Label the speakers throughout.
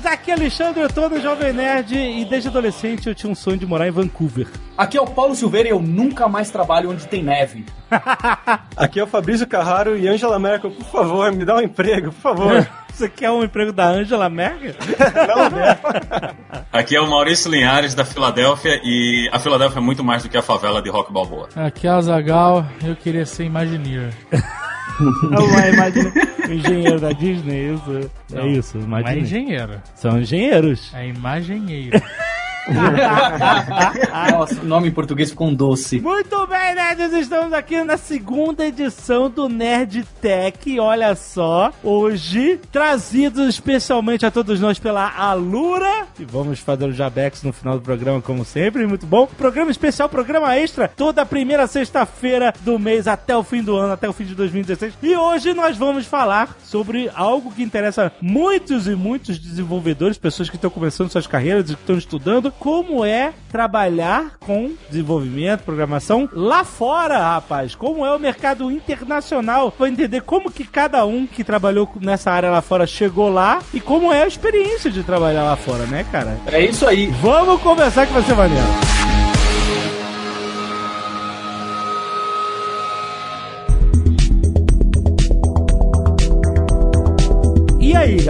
Speaker 1: Nerds! Aqui é Alexandre, eu tô no Jovem Nerd e desde adolescente eu tinha um sonho de morar em Vancouver.
Speaker 2: Aqui é o Paulo Silveira e eu nunca mais trabalho onde tem neve.
Speaker 3: Aqui é o Fabrício Carraro e Angela Merkel, por favor, me dá um emprego, por favor.
Speaker 1: Você quer um emprego da Angela Merkel?
Speaker 4: Aqui é o Maurício Linhares da Filadélfia e a Filadélfia é muito mais do que a favela de Rock Balboa.
Speaker 5: Aqui é o Zagal, eu queria ser Imagineer.
Speaker 1: Não é imagina, engenheiro da Disney, isso. é isso,
Speaker 5: Não é
Speaker 1: imagina.
Speaker 5: engenheiro,
Speaker 1: São engenheiros.
Speaker 5: é imaginheiro.
Speaker 2: Nossa, o nome em português ficou um doce.
Speaker 1: Muito bem, nerds, estamos aqui na segunda edição do Nerd Tech. Olha só, hoje trazidos especialmente a todos nós pela Alura. E vamos fazer o Jabex no final do programa, como sempre, muito bom. Programa especial, programa extra, toda primeira sexta-feira do mês até o fim do ano, até o fim de 2016. E hoje nós vamos falar sobre algo que interessa muitos e muitos desenvolvedores, pessoas que estão começando suas carreiras que estão estudando, como é trabalhar com desenvolvimento, programação lá fora, rapaz. Como é o mercado internacional. Vai entender como que cada um que trabalhou nessa área lá fora chegou lá e como é a experiência de trabalhar lá fora, né, cara?
Speaker 2: É isso aí.
Speaker 1: Vamos conversar que vai ser maneiro.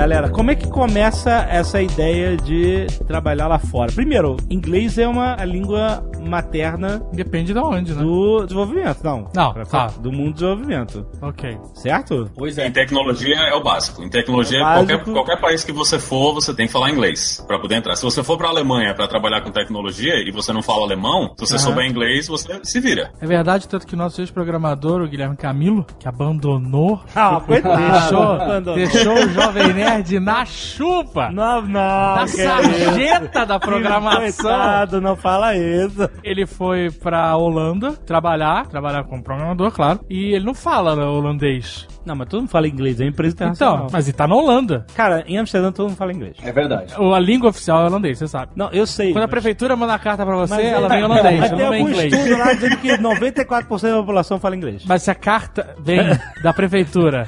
Speaker 1: Galera, como é que começa essa ideia de trabalhar lá fora? Primeiro, inglês é uma língua materna
Speaker 5: Depende de onde, né?
Speaker 1: do desenvolvimento, não.
Speaker 5: Não,
Speaker 1: Pra-
Speaker 5: tá.
Speaker 1: Do mundo do desenvolvimento,
Speaker 5: Ok.
Speaker 1: certo?
Speaker 2: Pois
Speaker 4: Em
Speaker 2: é.
Speaker 4: tecnologia é o básico. Em tecnologia,
Speaker 1: É básico.
Speaker 4: Qualquer, qualquer país que você for, você tem que falar inglês para poder entrar. Se você for para Alemanha para trabalhar com tecnologia e você não fala alemão, se você
Speaker 5: Aham.
Speaker 4: souber inglês, você se vira.
Speaker 5: É verdade, tanto que o nosso ex-programador, o Guilherme Camilo, que abandonou,
Speaker 1: Ah, coitado.
Speaker 5: deixou,
Speaker 1: Abandonou.
Speaker 5: deixou o Jovem Nerd na chuva,
Speaker 1: Não, não.
Speaker 5: na
Speaker 1: que é
Speaker 5: sarjeta da programação.
Speaker 1: Coitado, não fala isso.
Speaker 5: Ele foi pra Holanda trabalhar, trabalhar como programador, claro, e ele não fala holandês.
Speaker 1: Não, mas todo mundo fala inglês, é empresa internacional.
Speaker 5: Então, mas ele tá na Holanda.
Speaker 1: Cara, em Amsterdã todo mundo fala inglês.
Speaker 2: É verdade.
Speaker 5: A língua oficial é holandês, você sabe.
Speaker 1: Não, eu sei.
Speaker 5: Quando a
Speaker 1: mas-
Speaker 5: prefeitura manda a carta pra você,
Speaker 1: mas
Speaker 5: ela
Speaker 1: é-
Speaker 5: vem em holandês,
Speaker 1: Mas
Speaker 5: ela
Speaker 1: tem
Speaker 5: não vem em
Speaker 1: algum
Speaker 5: inglês.
Speaker 1: estudo lá dizendo que 94% da população fala inglês.
Speaker 5: Mas se a carta vem da prefeitura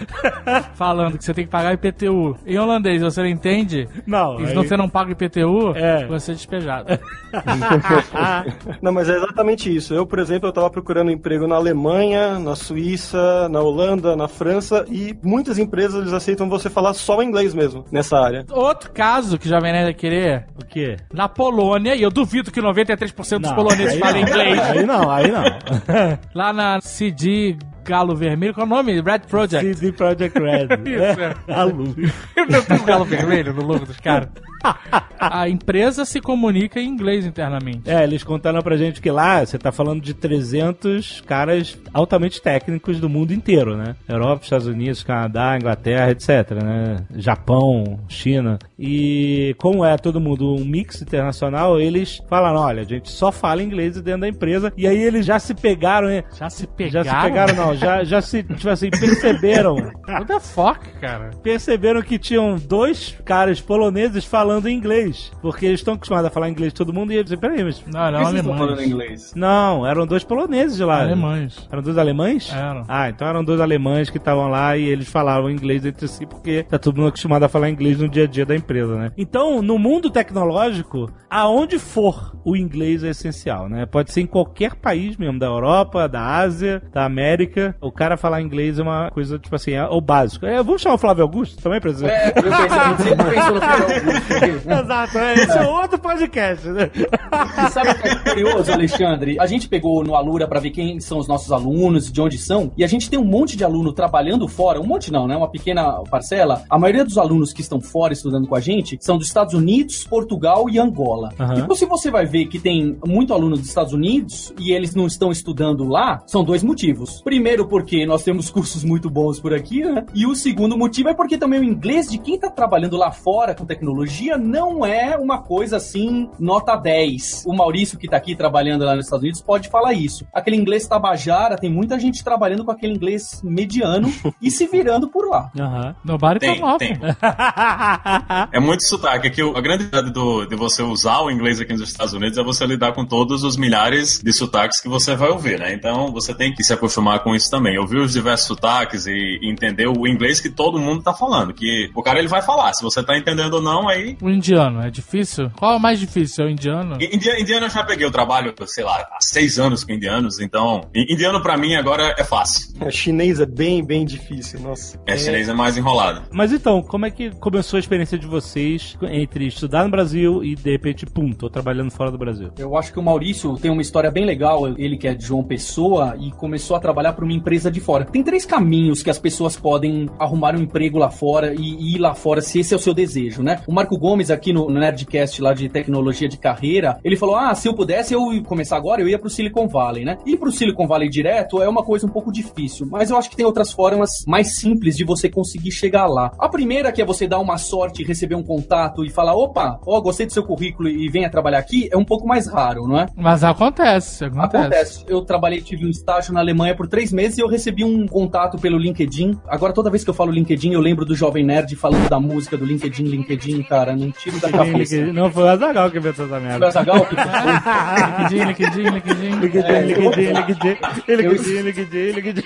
Speaker 5: falando que você tem que pagar IPTU em holandês você não entende,
Speaker 1: Não,
Speaker 5: e
Speaker 1: aí-
Speaker 5: se você não paga IPTU,
Speaker 1: É.
Speaker 5: você é despejado.
Speaker 3: Não, mas é exatamente isso. Eu, por exemplo, eu tava procurando emprego na Alemanha, na Suíça, na Holanda, na França e muitas empresas eles aceitam você falar só inglês mesmo nessa área.
Speaker 5: Outro caso que o Jovem Nerd ia querer,
Speaker 1: O quê?
Speaker 5: na Polônia, e eu duvido que 93% dos
Speaker 1: Não,
Speaker 5: poloneses falem
Speaker 1: não.
Speaker 5: inglês,
Speaker 1: Aí não, aí não.
Speaker 5: lá na CD Galo Vermelho, qual é o nome? Red Project.
Speaker 1: CD Project Red.
Speaker 5: Isso, é.
Speaker 1: A luz.
Speaker 5: Eu tenho um galo vermelho no logo dos caras. A empresa se comunica em inglês internamente.
Speaker 1: É, eles contaram pra gente que lá você tá falando de 300 caras altamente técnicos do mundo inteiro, né? Europa, Estados Unidos, Canadá, Inglaterra, etc, né? Japão, China. E como é todo mundo um mix internacional, eles falaram, olha, a gente só fala inglês dentro da empresa. E aí eles já se pegaram, hein?
Speaker 5: Já se
Speaker 1: Já
Speaker 5: pegaram?
Speaker 1: se pegaram, não. Já, já se, tipo assim, perceberam.
Speaker 5: What the fuck, cara?
Speaker 1: perceberam que tinham dois caras poloneses falando inglês. Porque eles estão acostumados a falar inglês todo mundo e eles dizem, peraí, mas...
Speaker 5: Não,
Speaker 2: vocês estão falando
Speaker 5: alemães.
Speaker 2: inglês?
Speaker 1: Não, eram dois poloneses de lá.
Speaker 5: Alemães.
Speaker 1: Eram dois alemães?
Speaker 5: Eram.
Speaker 1: Ah, então eram dois alemães que estavam lá e eles falavam inglês entre si porque tá todo mundo acostumado a falar inglês no dia a dia da empresa, né? Então, no mundo tecnológico, aonde for, o inglês é essencial, né? Pode ser em qualquer país mesmo, da Europa, da Ásia, da América. O cara falar inglês é uma coisa, tipo assim, é o básico. É, vamos chamar o Flávio Augusto também, presidente?
Speaker 2: É, eu pensei, gente sempre no Flávio Augusto.
Speaker 1: Exato, é, esse é outro podcast, né?
Speaker 2: E sabe o que é curioso, Alexandre? A gente pegou no Alura pra ver quem são os nossos alunos, de onde são, e a gente tem um monte de aluno trabalhando fora, um monte não, né? Uma pequena parcela. A maioria dos alunos que estão fora estudando com a gente são dos Estados Unidos, Portugal e Angola.
Speaker 1: Aham.
Speaker 2: Então, se você vai ver que tem muito aluno dos Estados Unidos e eles não estão estudando lá, são dois motivos. Primeiro, porque nós temos cursos muito bons por aqui, né? E o segundo motivo é porque também o inglês de quem tá trabalhando lá fora com tecnologia tecnologia não é uma coisa assim, nota 10. O Maurício, que tá aqui trabalhando lá nos Estados Unidos, pode falar isso. Aquele inglês tabajara, tem muita gente trabalhando com aquele inglês mediano e se virando por lá.
Speaker 1: Aham.
Speaker 5: Nobody
Speaker 4: Tem,
Speaker 5: come off.
Speaker 4: tem. É muito sotaque. Aqui, a grande verdade do, de você usar o inglês aqui nos Estados Unidos é você lidar com todos os milhares de sotaques que você vai ouvir, né? Então você tem que se acostumar com isso também. Ouvir os diversos sotaques e entender o inglês que todo mundo tá falando. Que o cara ele vai falar. Se você tá entendendo ou não, aí.
Speaker 5: O indiano, é difícil? Qual é o mais difícil? É o indiano?
Speaker 4: Indi- Indiano eu já peguei o trabalho, sei lá, há seis anos com indianos, então. Indiano pra mim agora é fácil.
Speaker 3: A chinês é bem, bem difícil, nossa.
Speaker 4: É, chinês é mais enrolado.
Speaker 1: Mas então, como é que começou a experiência de vocês entre estudar no Brasil e de repente, pum, tô trabalhando fora do Brasil?
Speaker 2: Eu acho que o Maurício tem uma história bem legal. Ele que é de João Pessoa e começou a trabalhar para uma empresa de fora. Tem três caminhos que as pessoas podem arrumar um emprego lá fora e, e ir lá fora, se esse é o seu desejo, né? O Marco Gomes aqui no, Nerdcast lá de tecnologia de carreira, ele falou: ah, se eu pudesse eu ia começar agora, eu ia pro Silicon Valley, né? Ir pro Silicon Valley direto é uma coisa um pouco difícil, mas eu acho que tem outras formas mais simples de você conseguir chegar lá. A primeira que é você dar uma sorte, receber um contato e falar: opa, ó, gostei do seu currículo e venha trabalhar aqui, é um pouco mais raro, não é?
Speaker 5: Mas acontece, acontece.
Speaker 2: Acontece. Eu trabalhei, tive um estágio na Alemanha por três meses e eu recebi um contato pelo LinkedIn. Agora, toda vez que eu falo LinkedIn, eu lembro do Jovem Nerd falando da música do LinkedIn, LinkedIn, cara. Não tiro da cabeça.
Speaker 1: Não, foi o Azagal que inventou essa
Speaker 2: Foi
Speaker 1: merda.
Speaker 2: o Azaghal que
Speaker 5: LinkedIn, LinkedIn, LinkedIn.
Speaker 1: LinkedIn, LinkedIn,
Speaker 2: eu-
Speaker 1: LinkedIn, LinkedIn, LinkedIn, LinkedIn.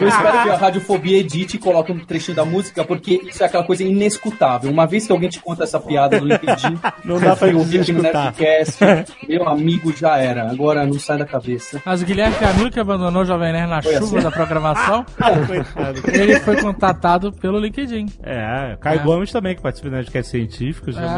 Speaker 2: Eu espero que a Radiofobia edite e coloque um trechinho da música, porque isso é aquela coisa inescutável. Uma vez que alguém te conta essa piada no LinkedIn,
Speaker 1: Não dá pra
Speaker 2: ouvir aqui no
Speaker 1: escutar.
Speaker 2: Nerdcast, meu amigo já era. Agora não sai da cabeça.
Speaker 5: Mas o Guilherme Camilo, que abandonou o Jovem Nerd na
Speaker 2: Foi
Speaker 5: chuva
Speaker 2: assim?
Speaker 5: da programação,
Speaker 1: Coitado.
Speaker 5: ele foi contatado pelo LinkedIn.
Speaker 1: É, Caio
Speaker 5: É.
Speaker 1: Gomes também, que participa do Nerdcast Científicos também.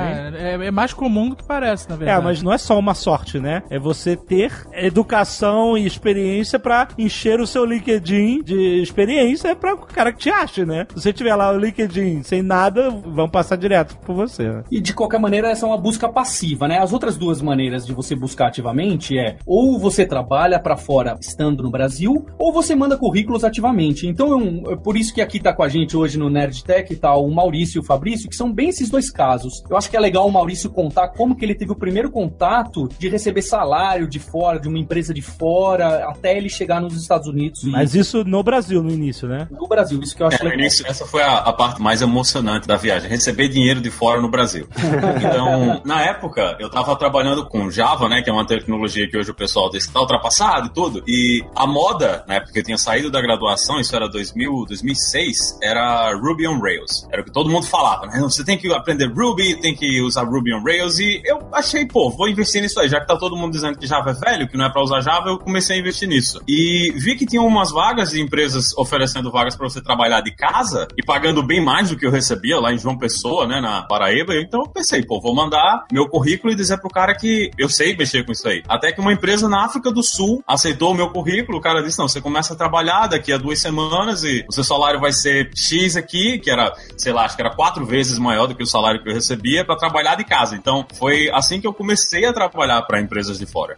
Speaker 5: É, é, é mais comum do que parece, na
Speaker 1: É,
Speaker 5: verdade.
Speaker 1: mas não é só uma sorte, né? É você ter educação e experiência pra encher o seu LinkedIn de experiência pra o cara que te ache, né? Se você tiver lá o LinkedIn sem nada, vão passar direto por você. né?
Speaker 2: E de qualquer maneira, essa é uma busca passiva, né? As outras duas maneiras de você buscar ativamente é ou você trabalha pra fora estando no Brasil, ou você manda currículos ativamente. Então, é, um- é por isso que aqui tá com a gente hoje no Nerd Tech tá o Maurício e o Fabrício, que são bem esses dois casos. Eu acho que é legal o Maurício contar como que ele teve o primeiro contato de receber salário de fora, de uma empresa de fora, até ele chegar nos Estados Unidos e
Speaker 1: Mas isso no Brasil, no início, né?
Speaker 2: no Brasil. Isso que eu acho
Speaker 4: É, no
Speaker 2: legal.
Speaker 4: início, essa foi a, a parte mais emocionante da viagem, receber dinheiro de fora no Brasil. Então, na época, eu tava trabalhando com Java, né, que é uma tecnologia que hoje o pessoal diz que tá ultrapassado e tudo, e a moda, na época que eu tinha saído da graduação, isso era 2000, 2006, era Ruby on Rails. Era o que todo mundo falava, né, você tem que aprender Ruby, tem que usar Ruby on Rails, e eu achei, pô, vou investir nisso aí, já que tá todo mundo dizendo que Java é velho, que não é pra usar Java, eu comecei a investir nisso. E vi que tinha umas vagas de empresas oferecendo vagas pra você trabalhar de casa e pagando bem mais do que eu recebia lá em João Pessoa, né, na Paraíba. Então eu pensei, pô, vou mandar meu currículo e dizer pro cara que eu sei mexer com isso aí. Até que uma empresa na África do Sul aceitou o meu currículo. O cara disse: não, você começa a trabalhar daqui a duas semanas e o seu salário vai ser X aqui, que era, sei lá, acho que era quatro vezes maior do que o salário que eu recebia pra trabalhar de casa. Então foi assim que eu comecei a trabalhar para empresas de fora.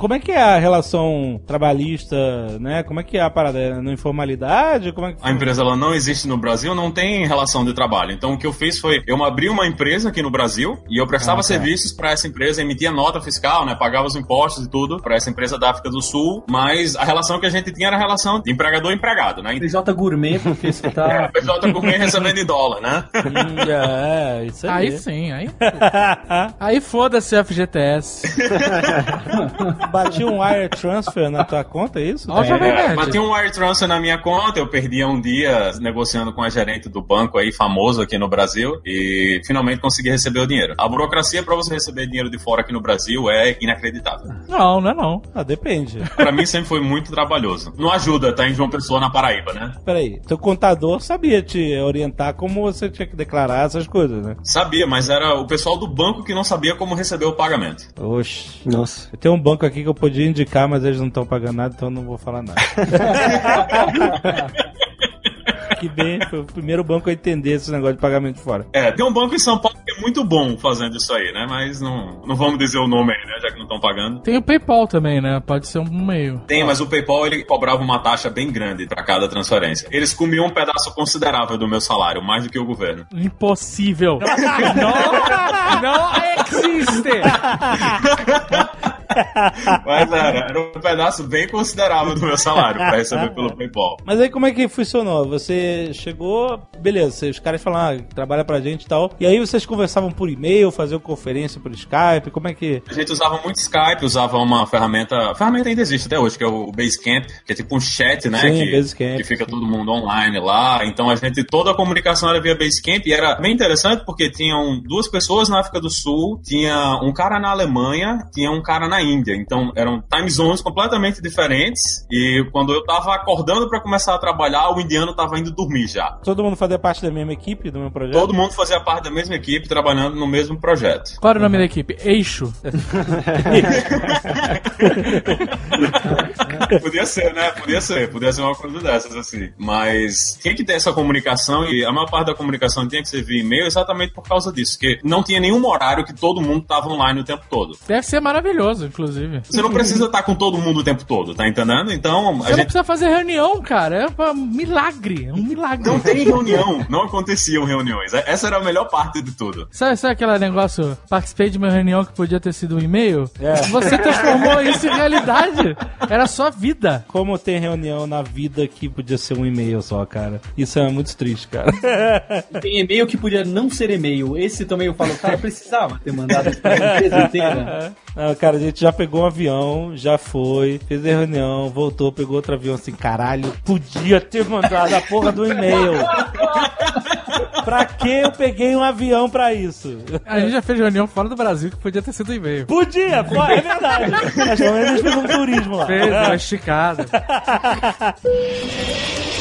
Speaker 1: Como é que é a relação trabalhista, né? Como é que é a parada? É na informalidade? Como é que
Speaker 4: A empresa ela não existe no Brasil, não tem relação de trabalho. Então o que eu fiz foi eu abri uma empresa aqui no Brasil e eu prestava
Speaker 1: Ah, tá.
Speaker 4: serviços para essa empresa, emitia nota fiscal, né, pagava os impostos e tudo para essa empresa da África do Sul, mas a relação que a gente tinha era a relação de empregador empregado, né?
Speaker 2: PJ Gourmet, porque você
Speaker 4: É,
Speaker 2: tá.
Speaker 4: o PJ comendo recebendo em dólar, né?
Speaker 1: é, isso aí.
Speaker 5: Aí sim, aí. aí foda-se o FGTS.
Speaker 1: Bati um wire transfer na tua conta, é isso?
Speaker 4: É, mas tinha um wire transfer na minha conta, eu perdia um dia negociando com a gerente do banco aí, famoso aqui no Brasil, e finalmente consegui receber o dinheiro. A burocracia para você receber dinheiro de fora aqui no Brasil é inacreditável.
Speaker 5: Não, não é não.
Speaker 1: Ah, depende.
Speaker 4: Pra mim sempre foi muito trabalhoso. Não ajuda, tá em João Pessoa, na Paraíba, né?
Speaker 1: Peraí, teu contador sabia te orientar como você tinha que declarar essas coisas, né?
Speaker 4: Sabia, mas era o pessoal do banco que não sabia como receber o pagamento.
Speaker 1: Oxe.
Speaker 3: Nossa.
Speaker 1: Eu tenho um banco aqui que eu podia indicar, mas eles não estão pagando nada, então eu não vou falar nada. que bem, foi o primeiro banco a entender esse negócio de pagamento fora.
Speaker 4: É, tem um banco em São Paulo que é muito bom fazendo isso aí, né? Mas não, não vamos dizer o nome aí, né? Já que não estão pagando.
Speaker 5: Tem o PayPal também, né? Pode ser um meio.
Speaker 4: Tem, mas o PayPal ele cobrava uma taxa bem grande para cada transferência. Eles comiam um pedaço considerável do meu salário, mais do que o governo.
Speaker 5: Impossível. não, não existe.
Speaker 4: Mas era, era um pedaço bem considerável do meu salário para receber pelo PayPal.
Speaker 1: Mas aí como é que funcionou? Você chegou, beleza, os caras falaram, ah, trabalha pra gente e tal. E aí vocês conversavam por e-mail, faziam conferência por Skype, como é que...
Speaker 4: A gente usava muito Skype, usava uma ferramenta. A ferramenta ainda existe até hoje, que é o Basecamp, que é tipo um chat, né?
Speaker 1: Sim,
Speaker 4: que,
Speaker 1: Basecamp,
Speaker 4: que fica todo mundo online lá. Então a gente, toda a comunicação era via Basecamp e era bem interessante porque tinham duas pessoas na África do Sul, tinha um cara na Alemanha, tinha um cara na Índia. Então eram time zones completamente diferentes. E quando eu tava acordando para começar a trabalhar, o indiano tava indo dormir já.
Speaker 1: Todo mundo fazia parte da mesma equipe, do mesmo projeto?
Speaker 4: Todo mundo fazia parte da mesma equipe, trabalhando no mesmo projeto.
Speaker 5: Qual era o nome da equipe? Eixo.
Speaker 4: podia ser, né? Podia ser. Podia ser uma coisa dessas, assim. Mas tinha que ter essa comunicação e a maior parte da comunicação tinha que ser via e-mail exatamente por causa disso. Que não tinha nenhum horário que todo mundo tava online o tempo todo.
Speaker 5: Deve ser maravilhoso, inclusive.
Speaker 4: Você não precisa estar com todo mundo o tempo todo, tá entendendo? Então, a
Speaker 5: Você não
Speaker 4: gente.
Speaker 5: precisa fazer reunião, cara. É um milagre. É um milagre.
Speaker 4: Não tem reunião, não aconteciam reuniões. Essa era a melhor parte de tudo.
Speaker 5: Sabe, sabe aquele negócio? Participei de uma reunião que podia ter sido um e-mail?
Speaker 1: É.
Speaker 5: Você transformou isso em realidade. Era sua vida.
Speaker 1: Como tem reunião na vida que podia ser um e-mail só, cara. Isso é muito triste, cara.
Speaker 2: Tem e-mail que podia não ser e-mail. Esse também eu falo, cara, precisava ter mandado isso pra empresa inteira.
Speaker 1: Não, cara, a gente já pegou um avião, já foi, fez a reunião, voltou, pegou outro avião assim, caralho, podia ter mandado a porra do e-mail. pra que eu peguei um avião pra isso?
Speaker 5: A gente já fez reunião fora do Brasil que podia ter sido e-mail.
Speaker 1: Podia, pô, é verdade. Mas pelo menos a gente fez um turismo lá.
Speaker 5: Fez, uma esticada.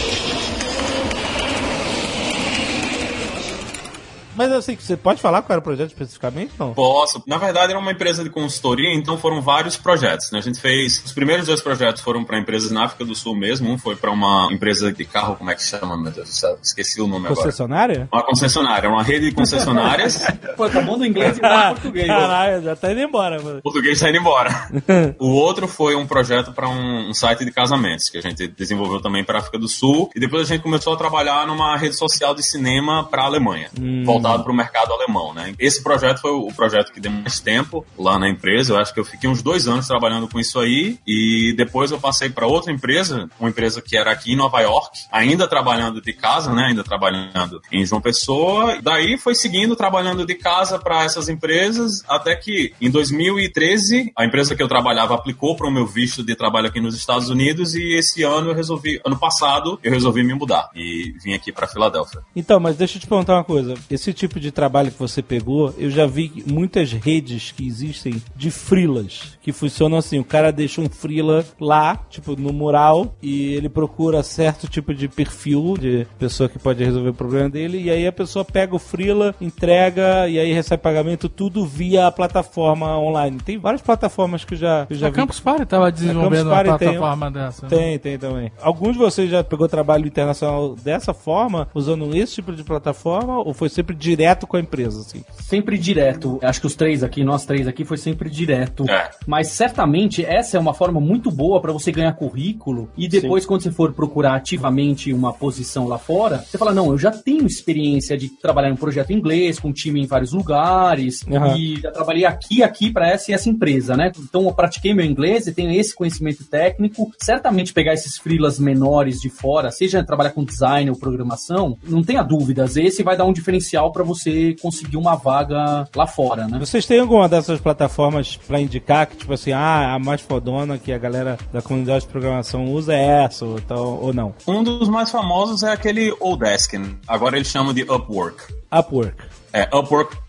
Speaker 1: Mas assim, você pode falar qual era o projeto especificamente? Não.
Speaker 4: Posso. Na verdade, era uma empresa de consultoria, então foram vários projetos. Né? A gente fez. Os primeiros dois projetos foram para empresas na África do Sul mesmo. Um foi para uma empresa de carro, como é que chama, meu Deus do céu? Esqueci o nome agora.
Speaker 1: Concessionária?
Speaker 4: Uma concessionária, uma rede de concessionárias.
Speaker 2: Pô, tá bom do inglês e tá português. ó.
Speaker 1: Caralho, já tá indo embora, mano.
Speaker 4: O português tá indo embora. o outro foi um projeto para um, um site de casamentos, que a gente desenvolveu também para África do Sul. E depois a gente começou a trabalhar numa rede social de cinema para Alemanha, voltado para o mercado alemão. Né? Esse projeto foi o projeto que deu mais tempo lá na empresa. Eu acho que eu fiquei uns dois anos trabalhando com isso aí. E depois eu passei para outra empresa, uma empresa que era aqui em Nova York, ainda trabalhando de casa, né? ainda trabalhando em João Pessoa. Daí foi seguindo trabalhando de casa para essas empresas, até que em 2013 a empresa que eu trabalhava aplicou para o meu visto de trabalho aqui nos Estados Unidos e esse ano eu resolvi, ano passado eu resolvi me mudar e vim aqui para Filadélfia.
Speaker 1: Então, mas deixa eu te perguntar uma coisa. Esse tipo de trabalho que você pegou, eu já vi muitas redes que existem de frilas, que funcionam assim, o cara deixa um frila lá, tipo, no mural, e ele procura certo tipo de perfil de pessoa que pode resolver o problema dele, e aí a pessoa pega o frila, entrega, e aí recebe pagamento, tudo via a plataforma online. Tem várias plataformas que eu já, que eu já
Speaker 5: A
Speaker 1: vi.
Speaker 5: Campus Party tava desenvolvendo uma
Speaker 1: Party tem-
Speaker 5: plataforma dessa. né?
Speaker 1: Tem, tem também. Alguns de vocês já pegou trabalho internacional dessa forma, usando esse tipo de plataforma, ou foi sempre direto com a empresa, assim?
Speaker 2: Sempre direto. Acho que os três aqui, nós três aqui, foi sempre direto.
Speaker 4: É.
Speaker 2: Mas certamente essa é uma forma muito boa para você ganhar currículo e depois, quando você for procurar ativamente uma posição lá fora, você fala: Não, eu já tenho experiência de trabalhar em um projeto em inglês, com time em vários lugares,
Speaker 1: Aham.
Speaker 2: e já trabalhei aqui aqui para essa e essa empresa, né? Então eu pratiquei meu inglês e tenho esse conhecimento técnico. Certamente pegar esses freelas menores de fora, seja trabalhar com design ou programação, não tenha dúvidas, esse vai dar um diferencial para você conseguir uma vaga lá fora, né?
Speaker 1: Vocês têm alguma dessas plataformas pra indicar que, tipo assim, ah, a mais fodona que a galera da comunidade de programação usa é essa, ou, tal, ou não?
Speaker 4: Um dos mais famosos é aquele Odesk. Agora eles chamam de Upwork.
Speaker 1: Upwork.
Speaker 4: É,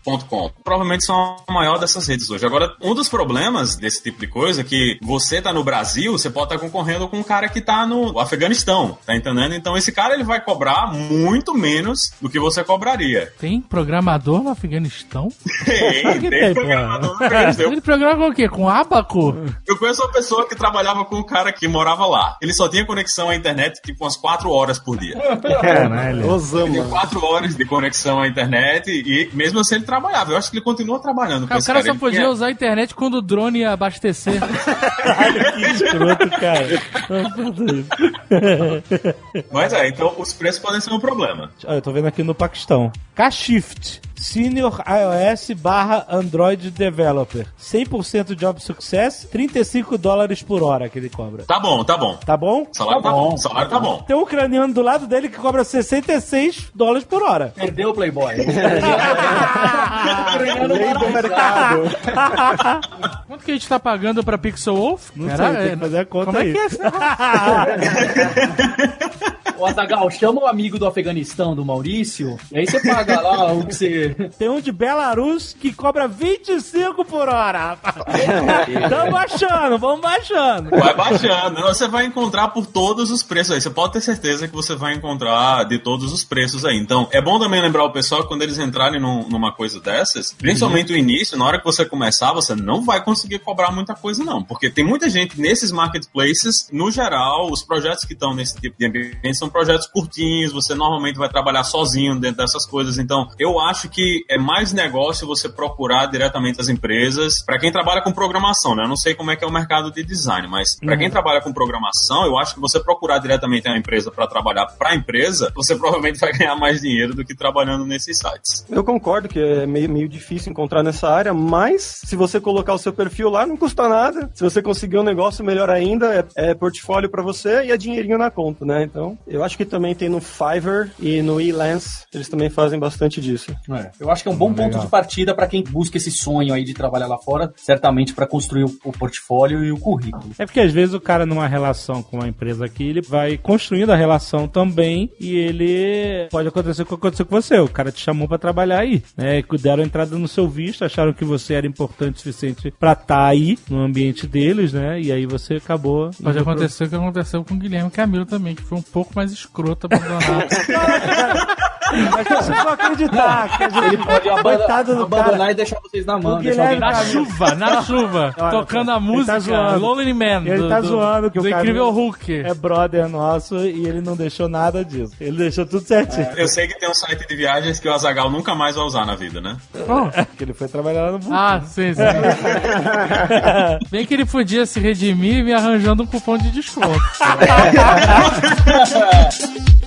Speaker 4: upwork.com. Provavelmente são a maior dessas redes hoje. Agora, um dos problemas desse tipo de coisa é que você tá no Brasil, você pode estar concorrendo com um cara que tá no Afeganistão, tá entendendo? Então esse cara ele vai cobrar muito menos do que você cobraria.
Speaker 5: Tem programador no Afeganistão?
Speaker 4: Tem, tem
Speaker 1: tem,
Speaker 4: programador no Afeganistão.
Speaker 5: Ele programa com o quê? Com abaco?
Speaker 4: Eu conheço uma pessoa que trabalhava com um cara que morava lá. Ele só tinha conexão à internet tipo umas 4 horas por dia.
Speaker 1: Caralho.
Speaker 4: Tinha
Speaker 3: Osama.
Speaker 4: 4 horas de conexão à internet E mesmo assim ele trabalhava. Eu acho que ele continua trabalhando.
Speaker 5: Cara, o cara só
Speaker 4: Ele
Speaker 5: podia
Speaker 4: tinha-
Speaker 5: usar a internet quando o drone ia abastecer.
Speaker 1: Caralho, que escroto, cara.
Speaker 4: Mas é, então os preços podem ser um problema.
Speaker 1: Olha, eu tô vendo aqui no Paquistão. K-Shift. Senior iOS barra Android Developer. 100% Job Success, 35 dólares por hora que ele cobra.
Speaker 4: Tá bom, tá bom.
Speaker 1: Tá bom?
Speaker 4: Salário tá, bom. O salário tá bom.
Speaker 1: Tem um ucraniano do lado dele que cobra 66 dólares por hora.
Speaker 2: Perdeu o Playboy.
Speaker 3: Lei do mercado.
Speaker 5: Quanto que a gente tá pagando pra Pixel Wolf?
Speaker 1: Não
Speaker 5: Cara,
Speaker 1: sei, tem que fazer a conta
Speaker 5: Como
Speaker 1: aí.
Speaker 5: é que é esse
Speaker 2: Ô, Azagal, chama o amigo do Afeganistão, do Maurício, e aí você paga lá o que você.
Speaker 1: Tem um de Belarus que cobra 25 por hora, rapaz. Tamo baixando, vamos baixando.
Speaker 4: Vai baixando. Você vai encontrar por todos os preços aí. Você pode ter certeza que você vai encontrar de todos os preços aí. Então, é bom também lembrar o pessoal que quando eles entrarem num- numa coisa dessas, principalmente o início, na hora que você começar, você não vai conseguir cobrar muita coisa, não. Porque tem muita gente nesses marketplaces, no geral, os projetos que estão nesse tipo de ambiente são projetos curtinhos, você normalmente vai trabalhar sozinho dentro dessas coisas. Então, eu acho que é mais negócio você procurar diretamente as empresas. Para quem trabalha com programação, né? Eu não sei como é que é o mercado de design, mas para quem trabalha com programação, eu acho que você procurar diretamente a empresa para trabalhar para a empresa, você provavelmente vai ganhar mais dinheiro do que trabalhando nesses sites.
Speaker 3: Eu concordo que é meio, meio difícil encontrar nessa área, mas se você colocar o seu perfil lá, não custa nada. Se você conseguir um negócio, melhor ainda, é, é portfólio pra você e é dinheirinho na conta, né? Então, eu acho que também tem no Fiverr e no Elance, eles também fazem bastante disso.
Speaker 2: Eu acho que é um bom ponto de partida para quem busca esse sonho aí de trabalhar lá fora, certamente para construir o, o portfólio e o currículo.
Speaker 1: É porque às vezes o cara numa relação com uma empresa aqui, ele vai construindo a relação também e ele pode acontecer o que aconteceu com você. O cara te chamou pra trabalhar aí, né? E Deram entrada no seu visto, acharam que você era importante o suficiente pra estar aí no ambiente deles, né? E aí você acabou.
Speaker 5: Pode acontecer o que aconteceu com o Guilherme Camilo também, que foi um pouco mais escroto abandonado.
Speaker 1: Mas você não acreditar que a gente...
Speaker 2: Ele pode abandonar
Speaker 1: cara.
Speaker 2: e deixar vocês na mão.
Speaker 1: O
Speaker 2: deixar alguém
Speaker 1: Guilherme
Speaker 5: na chuva, na chuva,
Speaker 1: Olha,
Speaker 5: tocando a
Speaker 1: ele tá
Speaker 5: música
Speaker 1: zoando.
Speaker 5: Lonely Man.
Speaker 1: Ele
Speaker 5: do,
Speaker 1: tá
Speaker 5: do-
Speaker 1: zoando que
Speaker 5: do
Speaker 1: o
Speaker 5: Incrível Hulk.
Speaker 1: É brother nosso e ele não deixou nada disso. Ele deixou tudo certinho.
Speaker 4: Eu sei que tem um site de viagens que o Azagal nunca mais vai usar na vida, né?
Speaker 1: Que ele foi trabalhar lá no Booking.
Speaker 5: Ah, sim, sim. Bem que ele podia se redimir me arranjando um cupom de desconto.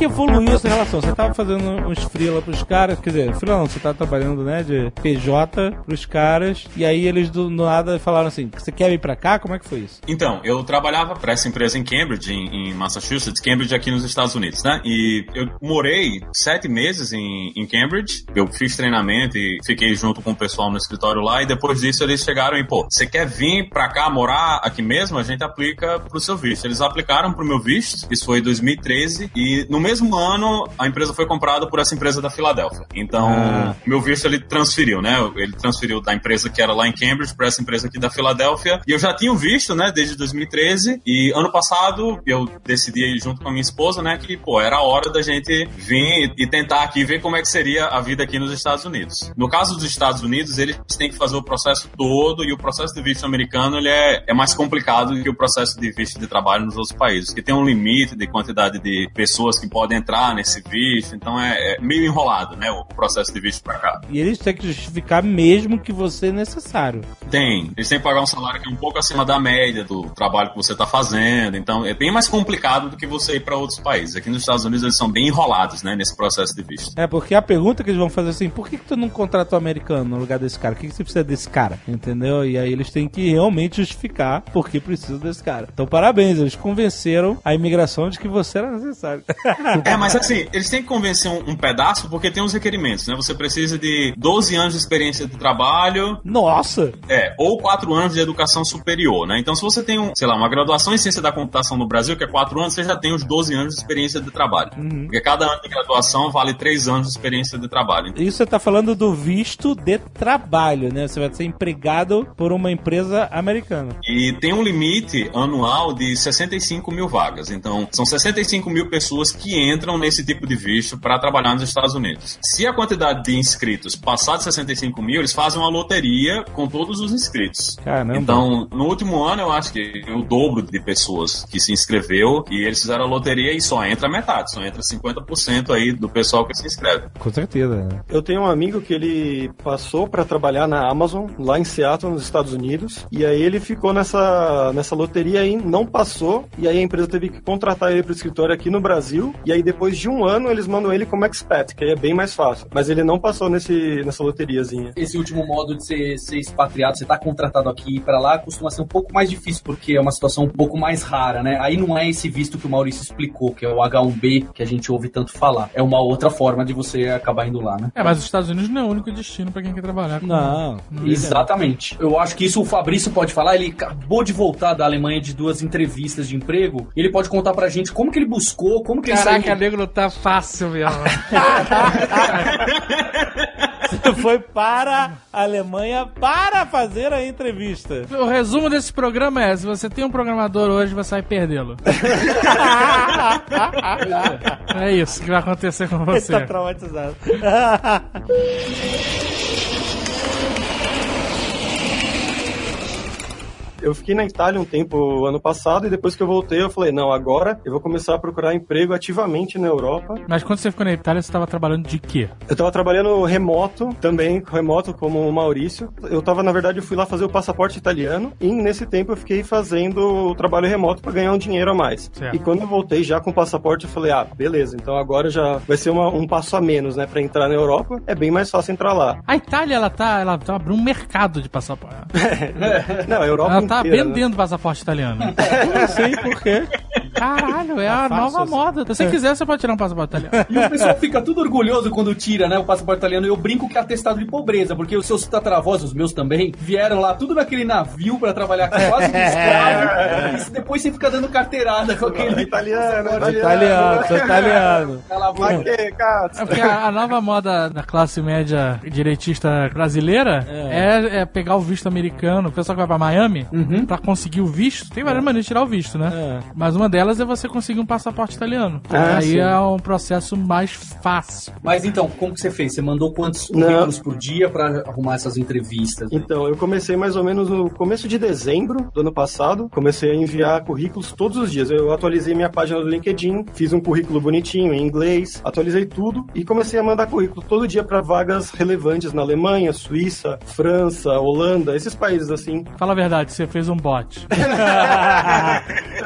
Speaker 1: que evoluiu essa relação? Você tava fazendo uns freela pros caras, quer dizer, freela não, você tava trabalhando, né, de PJ pros caras, e aí eles do nada falaram assim, você quer vir pra cá? Como é que foi isso?
Speaker 4: Então, eu trabalhava para essa empresa em Cambridge, em, em Massachusetts, Cambridge aqui nos Estados Unidos, né? E eu morei sete meses em, em Cambridge, eu fiz treinamento e fiquei junto com o pessoal no escritório lá, e depois disso eles chegaram e, pô, você quer vir pra cá morar aqui mesmo? A gente aplica pro seu visto. Eles aplicaram pro meu visto, isso foi em 2013, e no mesmo ano a empresa foi comprada por essa empresa da Filadélfia. Então, meu visto ele transferiu, né? Ele transferiu da empresa que era lá em Cambridge para essa empresa aqui da Filadélfia. E eu já tinha o visto, né, desde 2013. E ano passado eu decidi junto com a minha esposa, né, que, pô, era a hora da gente vir e tentar aqui ver como é que seria a vida aqui nos Estados Unidos. No caso dos Estados Unidos, eles têm que fazer o processo todo e o processo de visto americano ele é, é mais complicado do que o processo de visto de trabalho nos outros países, que tem um limite de quantidade de pessoas que podem entrar nesse visto, então é, é meio enrolado, né, o processo de visto para cá.
Speaker 1: E eles têm que justificar mesmo que você é necessário.
Speaker 4: Tem. Eles têm que pagar um salário que é um pouco acima da média do trabalho que você está fazendo. Então é bem mais complicado do que você ir para outros países. Aqui nos Estados Unidos eles são bem enrolados, né, nesse processo de visto.
Speaker 1: É, porque a pergunta que eles vão fazer assim, por que, que tu não contrata o americano no lugar desse cara? O que, que você precisa desse cara? Entendeu? E aí eles têm que realmente justificar por que precisa desse cara. Então, parabéns, eles convenceram a imigração de que você era necessário.
Speaker 4: É, mas assim, eles têm que convencer um, um pedaço porque tem os requerimentos, né? Você precisa de 12 anos de experiência de trabalho,
Speaker 1: Nossa!
Speaker 4: É, ou quatro anos de educação superior, né? Então, se você tem, um, sei lá, uma graduação em ciência da computação no Brasil, que é quatro anos, você já tem os 12 anos de experiência de trabalho. Porque cada ano de graduação vale três anos de experiência de trabalho.
Speaker 1: Isso você tá falando do visto de trabalho, né? Você vai ser empregado por uma empresa americana.
Speaker 4: E tem um limite anual de 65 mil vagas. Então, são 65 mil pessoas que entram nesse tipo de visto para trabalhar nos Estados Unidos. Se a quantidade de inscritos passar de 65 mil, eles fazem uma loteria com todos os inscritos.
Speaker 1: Caramba.
Speaker 4: Então, no último ano, eu acho que o dobro de pessoas que se inscreveu e eles fizeram a loteria e só entra metade, só entra 50% aí do pessoal que se inscreve.
Speaker 1: Com certeza. né?
Speaker 3: Eu tenho um amigo que ele passou para trabalhar na Amazon, lá em Seattle, nos Estados Unidos, e aí ele ficou nessa, nessa loteria aí, não passou, e aí a empresa teve que contratar ele para o escritório aqui no Brasil, e aí depois de um ano eles mandam ele como expat, que aí é bem mais fácil. Mas ele não passou nesse, nessa loteriazinha.
Speaker 2: Esse último modo de ser, ser expatriado, você tá contratado aqui e ir pra lá, costuma ser um pouco mais difícil, porque é uma situação um pouco mais rara, né? Aí não é esse visto que o Maurício explicou, que é o H1B, que a gente ouve tanto falar. É uma outra forma de você acabar indo lá, né?
Speaker 5: É, mas os Estados Unidos não é o único destino pra quem quer trabalhar. com-
Speaker 1: Não.
Speaker 2: Exatamente. Eu acho que isso o Fabrício pode falar. Ele acabou de voltar da Alemanha de duas entrevistas de emprego. E ele pode contar pra gente como que ele buscou, como que ele
Speaker 5: Caraca, nego, tá fácil mesmo.
Speaker 1: Você foi para a Alemanha para fazer a entrevista.
Speaker 5: o resumo desse programa é: se você tem um programador hoje, você vai perdê-lo. é isso que vai acontecer com
Speaker 1: Ele
Speaker 5: você.
Speaker 1: tá traumatizado.
Speaker 3: Eu fiquei na Itália um tempo ano passado e depois que eu voltei eu falei, não, agora eu vou começar a procurar emprego ativamente na Europa.
Speaker 5: Mas quando você ficou na Itália, você tava trabalhando de quê?
Speaker 3: Eu tava trabalhando remoto, também remoto como o Maurício. Eu tava, na verdade, eu fui lá fazer o passaporte italiano e nesse tempo eu fiquei fazendo o trabalho remoto para ganhar um dinheiro a mais.
Speaker 5: Certo.
Speaker 3: E quando eu voltei já com o passaporte, eu falei, ah, beleza, então agora já vai ser uma- um passo a menos, né, para entrar na Europa. É bem mais fácil entrar lá.
Speaker 5: A Itália, ela tá, ela tá abrindo um mercado de passaporte.
Speaker 3: Não, a Europa
Speaker 5: Ela tá
Speaker 3: inteira, né?
Speaker 5: vendendo passaporte italiano.
Speaker 1: Sei por quê.
Speaker 5: Caralho, é a
Speaker 1: fácil
Speaker 5: nova
Speaker 1: assim.
Speaker 5: moda. Se você quiser, você pode tirar um passaporte italiano.
Speaker 2: E o pessoal fica tudo orgulhoso quando tira, né, o passaporte italiano. Eu brinco que é atestado de pobreza, porque os seus tataravós, os meus também, vieram lá tudo naquele navio pra trabalhar quase de escravo. E depois você fica dando carteirada com aquele
Speaker 3: Italiano,
Speaker 1: Sou italiano, sou italiano.
Speaker 3: Cara?
Speaker 5: É porque a, a nova moda da classe média direitista brasileira é, é pegar o visto americano. O pessoal que vai pra Miami, pra conseguir o visto, tem várias maneiras de tirar o visto, né?
Speaker 1: É.
Speaker 5: Mas uma delas é você conseguir um passaporte italiano.
Speaker 3: Ah,
Speaker 5: Aí
Speaker 3: sim.
Speaker 5: é um processo mais fácil.
Speaker 2: Mas então, como que você fez? Você mandou quantos currículos por dia pra arrumar essas entrevistas? né?
Speaker 3: Então, eu comecei mais ou menos no começo de dezembro do ano passado. Comecei a enviar currículos todos os dias. Eu atualizei minha página do LinkedIn, fiz um currículo bonitinho em inglês, atualizei tudo e comecei a mandar currículo todo dia para vagas relevantes na Alemanha, Suíça, França, Holanda, esses países assim.
Speaker 5: Fala a verdade, você fez um bot.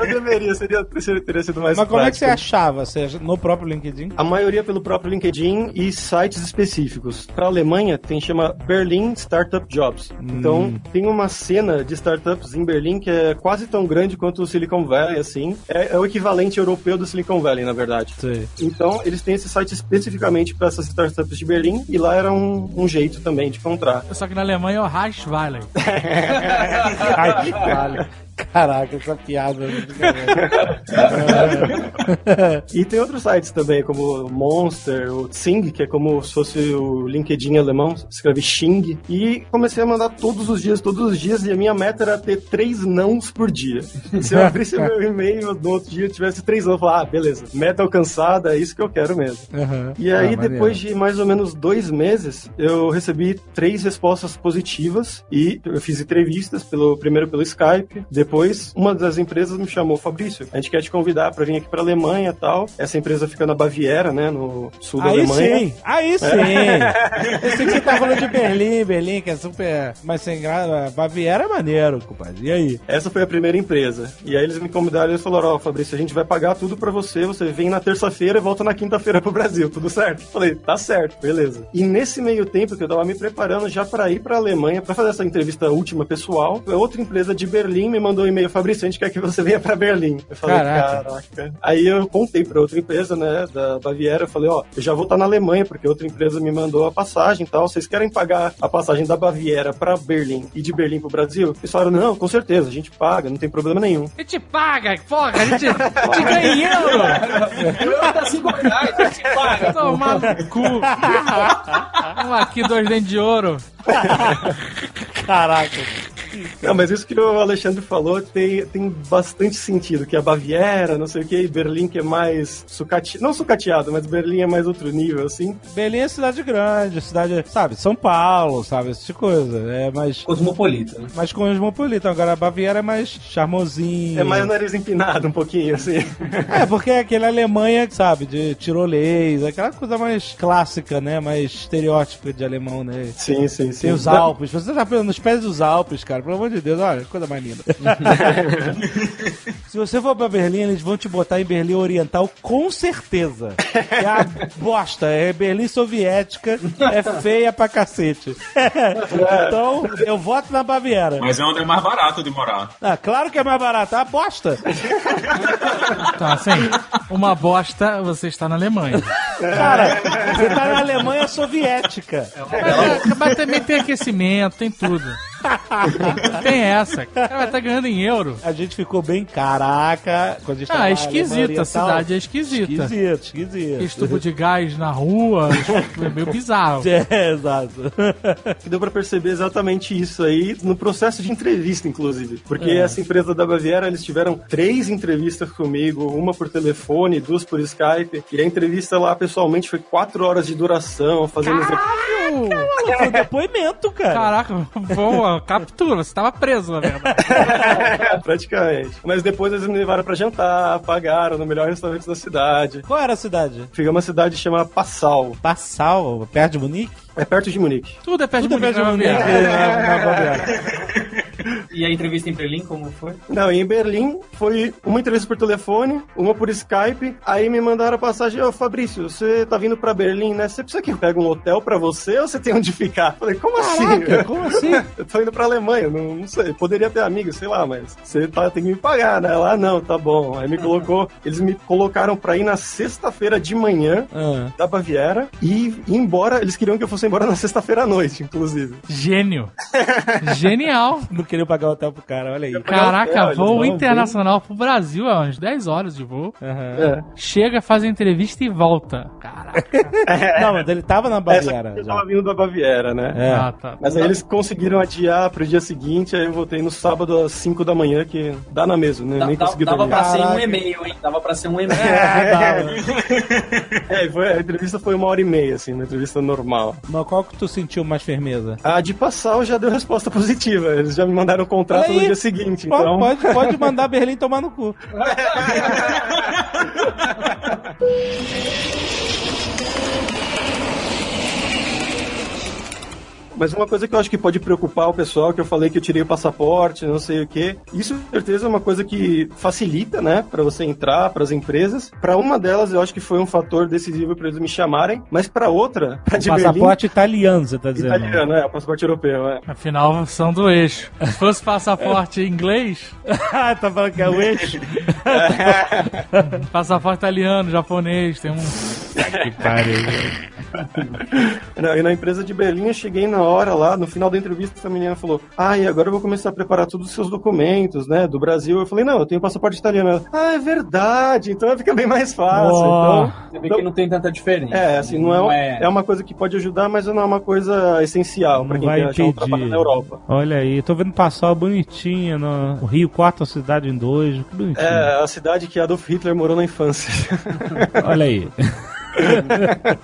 Speaker 3: Eu deveria, seria, seria teria sido mais
Speaker 1: Mas como é que você
Speaker 3: prático.
Speaker 1: achava? Você no próprio LinkedIn?
Speaker 3: A maioria pelo próprio LinkedIn e sites específicos. Para a Alemanha, tem chama Berlin Startup Jobs. Então, tem uma cena de startups em Berlim que é quase tão grande quanto o Silicon Valley, assim. É, é o equivalente europeu do Silicon Valley, na verdade.
Speaker 1: Sei.
Speaker 3: Então, eles têm esse site especificamente para essas startups de Berlim e lá era um, um jeito também de encontrar.
Speaker 5: Só que na Alemanha é o Reichsweiler.
Speaker 1: Ai, vale. Caraca, essa piada. é
Speaker 3: E tem outros sites também, como Monster, o Xing, que é como se fosse o LinkedIn alemão, escreve Xing. E comecei a mandar todos os dias, todos os dias, e a minha meta era ter três nãos por dia. Se eu abrisse meu e-mail no outro dia e tivesse três não, eu falava, ah, beleza, meta alcançada, é isso que eu quero mesmo.
Speaker 1: Uhum.
Speaker 3: E aí, depois de mais ou menos dois meses, eu recebi três respostas positivas e eu fiz entrevistas, pelo, primeiro pelo Skype. Depois, uma das empresas me chamou, Fabrício, a gente quer te convidar para vir aqui para Alemanha e tal. Essa empresa fica na Baviera, né, no sul da
Speaker 1: Aí
Speaker 3: Alemanha.
Speaker 1: sim, aí sim. Eu sei que você tá falando de Berlim, Berlim, que é super. Mas sem graça. Baviera é maneiro, compadre. E aí?
Speaker 3: Essa foi a primeira empresa. E aí eles me convidaram e eles falaram, ó, Fabrício, a gente vai pagar tudo pra você, você vem na terça-feira e volta na quinta-feira pro Brasil, tudo certo? Falei, tá certo, beleza. E nesse meio tempo que eu tava me preparando já pra ir pra Alemanha pra fazer essa entrevista última pessoal, outra empresa de Berlim me mandou um e-mail, Fabrício, a gente quer que você venha pra Berlim. Eu falei,
Speaker 1: Caraca.
Speaker 3: caraca. Aí eu contei pra outra empresa, né, da Baviera, eu falei, ó, eu já vou estar na Alemanha, porque outra empresa me mandou a passagem e tal, vocês querem pagar a passagem da Baviera pra Berlim e de Berlim pro Brasil? Eles falaram, não, com certeza, a gente paga, não tem problema nenhum.
Speaker 5: A gente paga, porra, a gente, a gente ganha em euro.
Speaker 2: Eu tá cinco reais, a gente paga.
Speaker 5: Toma no cu. Um aqui, dois dentes de ouro.
Speaker 1: Caraca.
Speaker 3: Não, mas isso que o Alexandre falou tem, tem bastante sentido, que a Baviera, não sei o que, e Berlim que é mais sucateado, não sucateado, mas Berlim é mais outro nível, assim.
Speaker 1: Berlim é cidade grande, cidade, sabe, São Paulo, sabe, esse tipo de coisa. É mais,
Speaker 2: Cosmopolita, né?
Speaker 1: mais cosmopolita. Agora a Baviera é mais charmosinho.
Speaker 3: É mais nariz empinado um pouquinho, assim.
Speaker 1: É, porque é aquela Alemanha, sabe, de tirolês, aquela coisa mais clássica, né? Mais estereótipa de alemão, né?
Speaker 3: Sim, sim, sim.
Speaker 1: Tem os Alpes. Você já foi nos pés dos Alpes, cara. Pelo amor de Deus, olha, coisa mais linda. Se você for pra Berlim, eles vão te botar em Berlim Oriental com certeza. É a bosta. É Berlim soviética. É feia pra cacete. então, eu voto na Baviera.
Speaker 4: Mas é onde é mais barato de morar.
Speaker 1: Ah, claro que é mais barato. É uma bosta.
Speaker 5: Então, assim, uma bosta, você está na Alemanha.
Speaker 1: Cara, você tá na Alemanha soviética.
Speaker 5: Mas, mas também tem aquecimento, tem tudo. Tem essa. O cara vai estar ganhando em euro.
Speaker 1: A gente ficou bem, caraca. Quando a gente
Speaker 5: Ah, é esquisita, a cidade é esquisita.
Speaker 1: Esquisito, esquisito.
Speaker 5: Estubo de gás na rua, é meio bizarro.
Speaker 1: É, exato.
Speaker 3: Que deu pra perceber exatamente isso aí no processo de entrevista, inclusive. Porque
Speaker 1: É.
Speaker 3: essa empresa da Baviera, eles tiveram três entrevistas comigo, uma por telefone, duas por Skype. E a entrevista lá, pessoalmente, foi quatro horas de duração, fazendo...
Speaker 1: Foi um depoimento, cara.
Speaker 5: Caraca, boa, captura, você tava preso, na verdade.
Speaker 3: Praticamente. Mas depois eles me levaram pra jantar, pagaram no melhor restaurante da cidade.
Speaker 1: Qual era a cidade?
Speaker 3: Fica uma cidade chamada Passau.
Speaker 1: Passau, perto de Munique?
Speaker 3: É perto de Munique.
Speaker 5: Tudo é perto
Speaker 1: Tudo
Speaker 5: de
Speaker 1: perto de
Speaker 5: Munique,
Speaker 1: Munique.
Speaker 5: né,
Speaker 1: é, na Baviera.
Speaker 2: E a entrevista em Berlim, como foi?
Speaker 3: Não, em Berlim foi uma entrevista por telefone, uma por Skype. Aí me mandaram a passagem: Ô Fabrício, você tá vindo pra Berlim, né? Você precisa que eu pegue um hotel pra você ou você tem onde ficar? Falei: Como assim?
Speaker 1: Caraca, como assim?
Speaker 3: Eu tô indo pra Alemanha, não, não sei. Poderia ter amigos, sei lá, mas você tá, tem que me pagar, né? Lá não, tá bom. Aí me colocou, eles me colocaram pra ir na sexta-feira de manhã
Speaker 1: Ah.
Speaker 3: da Baviera e ir embora. Eles queriam que eu fosse embora na sexta-feira à noite, inclusive.
Speaker 5: Gênio. Genial.
Speaker 1: Não queria pagar hotel pro cara, olha aí.
Speaker 5: Caraca,
Speaker 3: Olha,
Speaker 5: voo internacional pro Brasil, é umas 10 horas de voo.
Speaker 1: Aham.
Speaker 3: É.
Speaker 5: Chega, faz a entrevista e volta. Caraca.
Speaker 1: Não, mas ele tava na
Speaker 3: Essa
Speaker 1: Baviera.
Speaker 3: eu
Speaker 1: já.
Speaker 3: tava vindo da Baviera, né?
Speaker 1: É.
Speaker 5: Ah, tá.
Speaker 3: Mas aí eles conseguiram adiar pro dia seguinte, aí eu voltei no sábado às 5 da manhã, que dá na mesma, né?
Speaker 2: Da-
Speaker 3: Nem consegui
Speaker 2: dava
Speaker 3: dormir.
Speaker 2: pra ser um e-mail, hein? Dava pra ser um e-mail.
Speaker 1: É, dava.
Speaker 3: É, foi, a entrevista foi uma hora e meia, assim, uma entrevista normal.
Speaker 1: Mas qual que tu sentiu mais firmeza?
Speaker 3: A de Passau já deu resposta positiva, eles já me mandaram o contrato no dia seguinte,
Speaker 1: Pode,
Speaker 3: então...
Speaker 1: pode, pode mandar Berlim tomar no cu.
Speaker 3: Mas uma coisa que eu acho que pode preocupar o pessoal, que eu falei que eu tirei o passaporte, não sei o quê, isso com certeza é uma coisa que facilita, né, para você entrar, para as empresas. Para uma delas, eu acho que foi um fator decisivo para eles me chamarem, mas para outra, para de
Speaker 1: Passaporte italiano, você tá
Speaker 3: Berlim,
Speaker 1: dizendo.
Speaker 3: italiano, é, o passaporte europeu, é.
Speaker 5: Afinal, são do eixo. Se fosse passaporte em inglês,
Speaker 1: tá falando que é o eixo?
Speaker 5: passaporte italiano, japonês, tem um.
Speaker 1: Que pariu.
Speaker 3: Não, E na empresa de Berlim, eu cheguei na hora lá, no final da entrevista, essa menina falou: Ah, e agora eu vou começar a preparar todos os seus documentos, né, do Brasil. Eu falei: Não, eu tenho passaporte italiano. Ela, ah, é verdade, então fica bem mais fácil.
Speaker 1: Ó.
Speaker 3: Então,
Speaker 2: Você vê que não tem tanta diferença.
Speaker 3: É, assim, não, é, é uma coisa que pode ajudar, mas não é uma coisa essencial pra
Speaker 1: Não
Speaker 3: quem
Speaker 1: vai
Speaker 3: quer achar um trabalho na Europa.
Speaker 1: Olha aí, tô vendo passar bonitinho no o Rio, corta a cidade em dois. Que bonitinho.
Speaker 3: É a cidade que Adolf Hitler morou na infância.
Speaker 1: Olha aí.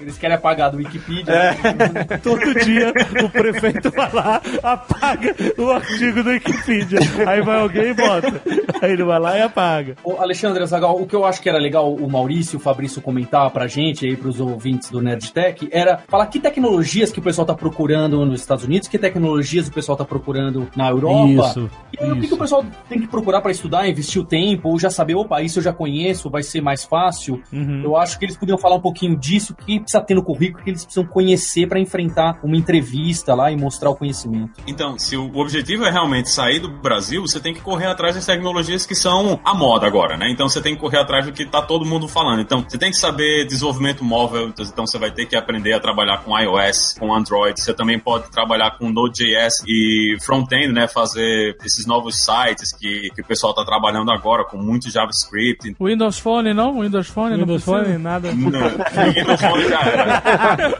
Speaker 2: Eles querem apagar do Wikipedia.
Speaker 3: É.
Speaker 1: Todo dia o prefeito vai lá, apaga o artigo do Wikipedia. Aí vai alguém e bota. Aí ele vai lá e apaga.
Speaker 2: Ô, Alexandre Zagal, o que eu acho que era legal o Maurício e o Fabrício comentar pra gente aí, pros ouvintes do Nerdtech, era falar que tecnologias que o pessoal tá procurando nos Estados Unidos, que tecnologias o pessoal tá procurando na Europa.
Speaker 1: Isso,
Speaker 2: E o que, o pessoal tem que procurar pra estudar, investir o tempo, ou já saber, opa, isso eu já conheço, vai ser mais fácil.
Speaker 1: Uhum.
Speaker 2: Eu acho que eles podiam falar um pouquinho disso, que precisa ter no currículo, que eles precisam conhecer pra enfrentar uma entrevista lá e mostrar o conhecimento.
Speaker 4: Então, se o objetivo é realmente sair do Brasil, você tem que correr atrás das tecnologias que são a moda agora, né? Então você tem que correr atrás do que tá todo mundo falando. Então, você tem que saber desenvolvimento móvel, então você vai ter que aprender a trabalhar com iOS, com Android. Você também pode trabalhar com Node.js e front-end, né? Fazer esses novos sites que, que o pessoal tá trabalhando agora com muito JavaScript.
Speaker 5: Windows Phone não? Windows Phone não
Speaker 1: Windows
Speaker 5: precisa?
Speaker 1: Phone, nada.
Speaker 4: Não, o Windows Phone já era.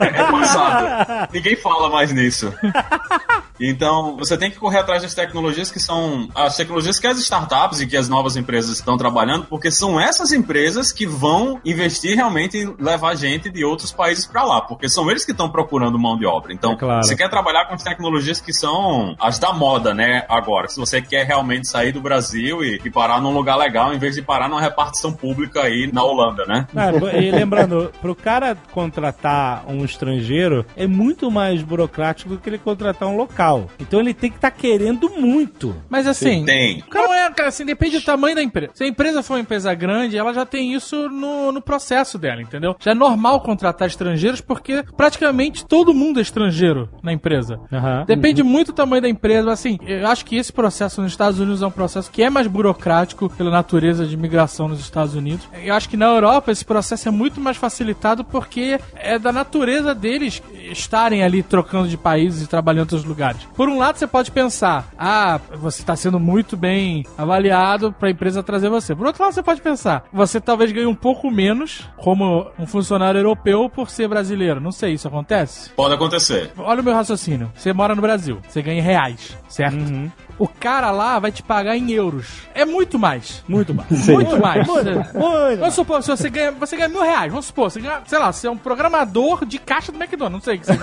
Speaker 4: É passado. Ninguém fala mais nisso. Então, você tem que correr atrás das tecnologias que são as tecnologias que as startups e que as novas empresas estão trabalhando, porque são essas empresas que vão investir realmente em levar gente de outros países para lá, porque são eles que estão procurando mão de obra. Então,
Speaker 1: É claro.
Speaker 4: você quer trabalhar com as tecnologias que são as da moda, né? Agora, se você quer realmente sair do Brasil e, e parar num lugar legal, em vez de parar numa repartição pública aí na Holanda, né?
Speaker 1: Ah, e lembrando, pro cara contratar um estrangeiro, é muito mais burocrático do que ele contratar um local. Então ele tem que estar querendo muito.
Speaker 5: Mas assim,
Speaker 4: Tem.
Speaker 5: Não é, cara, assim, depende do tamanho da empresa. Se a empresa for uma empresa grande, ela já tem isso no, no processo dela, entendeu? Já é normal contratar estrangeiros porque praticamente todo mundo é estrangeiro na empresa.
Speaker 1: Aham.
Speaker 5: Depende muito do tamanho da empresa. mas, Assim, eu acho que esse processo nos Estados Unidos é um processo que é mais burocrático pela natureza de imigração nos Estados Unidos. Eu acho que na Europa esse processo é muito mais facilitado porque é da natureza deles estarem ali trocando de países e trabalhando em outros lugares. Por um lado, você pode pensar, ah, você está sendo muito bem avaliado para a empresa trazer você. Por outro lado, você pode pensar, você talvez ganhe um pouco menos como um funcionário europeu por ser brasileiro. Não sei, isso acontece?
Speaker 4: Pode acontecer.
Speaker 5: Olha o meu raciocínio. Você mora no Brasil, você ganha em reais, certo? O cara lá vai te pagar em euros. É muito mais.
Speaker 1: Muito mais.
Speaker 5: Muito mais.
Speaker 1: Muito.
Speaker 5: Vamos supor, se você ganha, você ganha mil reais, vamos supor, você ganha, sei lá, você é um programador de caixa do McDonald's, não sei o que você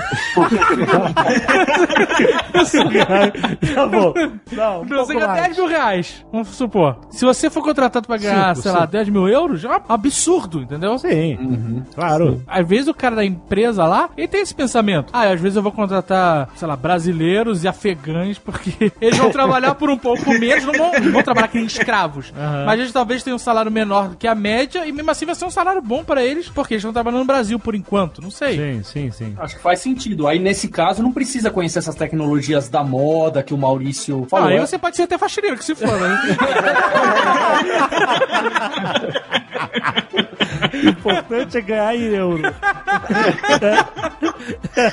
Speaker 1: tá bom. Não, um
Speaker 5: Você
Speaker 1: pouco
Speaker 5: ganha
Speaker 1: mais.
Speaker 5: 10 mil reais, vamos supor. Se você for contratado pra ganhar,
Speaker 1: Cinco,
Speaker 5: sei lá,
Speaker 1: cinco.
Speaker 5: 10 mil euros, é um absurdo, entendeu?
Speaker 1: Sim, claro.
Speaker 5: Às vezes o cara da empresa lá, ele tem esse pensamento. Ah, às vezes eu vou contratar, sei lá, brasileiros e afegães, porque eles vão trabalhar por um pouco menos, não vão, não vão trabalhar que nem escravos. Mas eles talvez tenham um salário menor do que a média, e mesmo assim vai ser um salário bom pra eles, porque eles estão trabalhando no Brasil por enquanto, não sei.
Speaker 1: Sim, sim, sim.
Speaker 2: Acho que faz sentido. Aí, nesse caso, não precisa conhecer essas tecnologias da moda que o Maurício falou.
Speaker 5: Ah, aí
Speaker 2: né?
Speaker 5: você pode ser até faxineiro, que se for, né?
Speaker 1: O importante é ganhar em euro.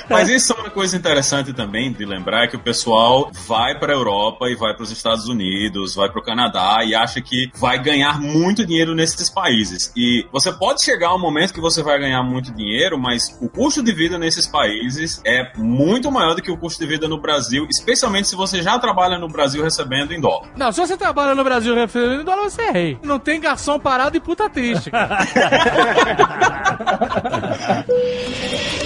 Speaker 4: Mas isso é uma coisa interessante também de lembrar que o pessoal vai para a Europa e vai para os Estados Unidos, vai para o Canadá e acha que vai ganhar muito dinheiro nesses países. E você pode chegar a um momento que você vai ganhar muito dinheiro, mas o custo de vida nesses países é muito maior do que o custo de vida no Brasil, especialmente se você já trabalha no Brasil recebendo em dólar.
Speaker 5: Não, se você trabalha no Brasil referindo em dólar, você é rei. Não tem garçom parado e puta triste.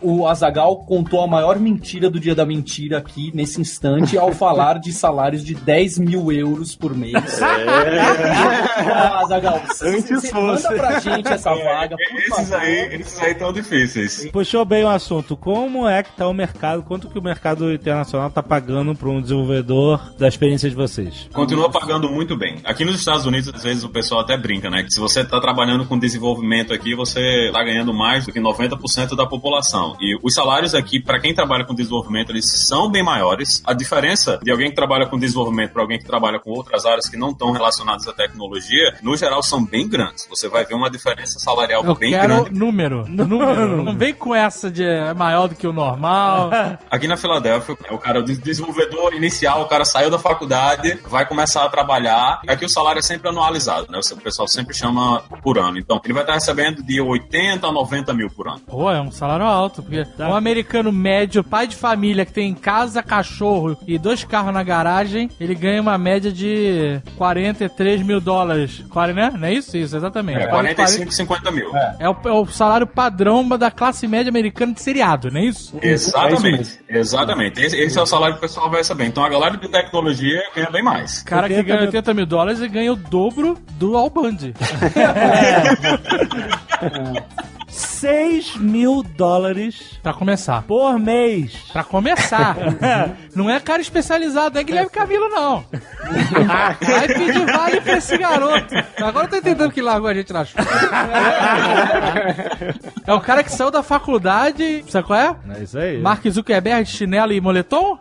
Speaker 2: O Azagal contou a maior mentira do dia da mentira aqui, nesse instante, ao falar de salários de 10 mil euros por mês. Ah, Azagal,
Speaker 3: Antes fosse.
Speaker 2: manda pra gente essa vaga, por
Speaker 4: Esses
Speaker 2: favor.
Speaker 4: aí, esses aí tão difíceis.
Speaker 1: Puxou bem o assunto. Como é que tá o mercado? Quanto que o mercado internacional tá pagando para um desenvolvedor da experiência de vocês?
Speaker 4: Continua pagando muito bem. Aqui nos Estados Unidos, às vezes o pessoal até brinca, né? Que se você está trabalhando com desenvolvimento aqui, você está ganhando mais do que 90% da população. E os salários aqui, para quem trabalha com desenvolvimento, eles são bem maiores. A diferença de alguém que trabalha com desenvolvimento para alguém que trabalha com outras áreas que não estão relacionadas à tecnologia, no geral, são bem grandes. Você vai ver uma diferença salarial
Speaker 5: Eu
Speaker 4: bem
Speaker 5: quero
Speaker 4: grande.
Speaker 5: número. Número. Não vem com essa de é maior do que o normal.
Speaker 4: Aqui na Filadélfia, o cara, o desenvolvedor inicial, o cara saiu da faculdade, vai começar a trabalhar. Aqui o salário é sempre anualizado, né? O pessoal sempre chama por ano. Então, ele vai estar recebendo de 80 a 90 mil por ano.
Speaker 5: Pô, é um salário alto. Porque um americano médio, pai de família, que tem casa, cachorro e dois carros na garagem, ele ganha uma média de 43 mil dólares. Né? Não é isso? Isso, exatamente.
Speaker 4: É, 45, 50 mil.
Speaker 5: É o, é o salário padrão da classe média americana de seriado, não é isso?
Speaker 4: Exatamente, exatamente. Esse, esse é o salário que o pessoal vai receber. Então a galera de tecnologia ganha bem mais.
Speaker 5: O cara que
Speaker 1: 80
Speaker 5: ganha
Speaker 1: mil-
Speaker 5: 80 mil dólares e ganha o dobro do Alband.
Speaker 1: 6 mil dólares
Speaker 5: pra começar.
Speaker 1: por mês.
Speaker 5: Pra começar. não é cara especializado, não é Guilherme Camilo, não. Vai pedir vale pra esse garoto. Agora eu tô entendendo que largou a gente na chuva. É o cara que saiu da faculdade, sabe qual é?
Speaker 1: É isso aí.
Speaker 5: Mark Zuckerberg, chinelo e moletom?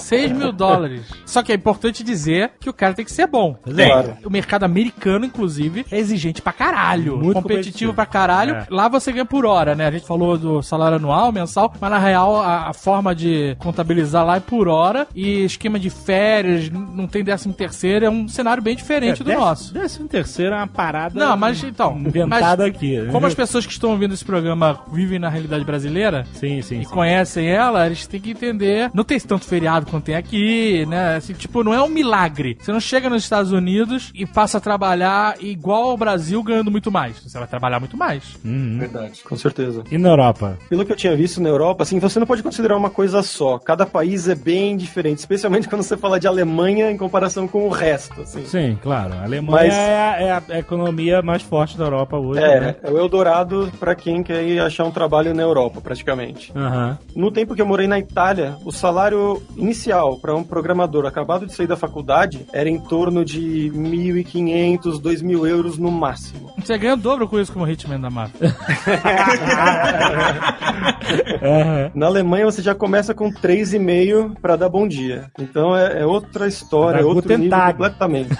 Speaker 5: 6 mil dólares. Só que é importante dizer que o cara tem que ser bom.
Speaker 1: Claro.
Speaker 5: O mercado americano, inclusive, é exigente pra caralho.
Speaker 1: Muito
Speaker 5: competitivo
Speaker 1: competitivo.
Speaker 5: pra caralho.
Speaker 1: É.
Speaker 5: Lá você ganha por hora, né? A gente falou do salário anual, mensal, mas na real a, a forma de contabilizar lá é por hora e esquema de férias, não tem décimo terceiro, é um cenário bem diferente do nosso.
Speaker 1: Décimo terceiro é uma parada
Speaker 5: Não, mas então,
Speaker 1: inventada
Speaker 5: mas
Speaker 1: aqui.
Speaker 5: Como as pessoas que estão ouvindo esse programa vivem na realidade brasileira
Speaker 1: Sim, sim,
Speaker 5: e
Speaker 1: sim.
Speaker 5: conhecem ela, eles têm que entender. Não tem tanto feriado quanto tem aqui, né? Assim, tipo, não é um milagre. Você não chega nos Estados Unidos e passa a trabalhar igual ao Brasil ganhando muito mais. Você vai trabalhar muito mais.
Speaker 1: Uhum.
Speaker 2: Verdade.
Speaker 3: Com certeza.
Speaker 1: E na Europa?
Speaker 3: Pelo que eu tinha visto na Europa, assim, você não pode considerar uma coisa só. Cada país é bem diferente, especialmente quando você fala de Alemanha em comparação com o resto, assim.
Speaker 1: Sim, claro. A Alemanha
Speaker 3: Mas-
Speaker 1: é, a, é a economia mais forte da Europa hoje, né?
Speaker 3: É, é o Eldorado pra quem quer ir achar um trabalho na Europa, praticamente.
Speaker 1: Aham.
Speaker 3: No tempo que eu morei na Itália, o salário inicial para um programador acabado de sair da faculdade era em torno de 1.500, 2.000 euros no máximo.
Speaker 5: Você ganha o dobro com isso como hitman da máfia.
Speaker 3: Na Alemanha você já começa com 3,5 para dar bom dia. Então é, é outra história, é outro nível completamente.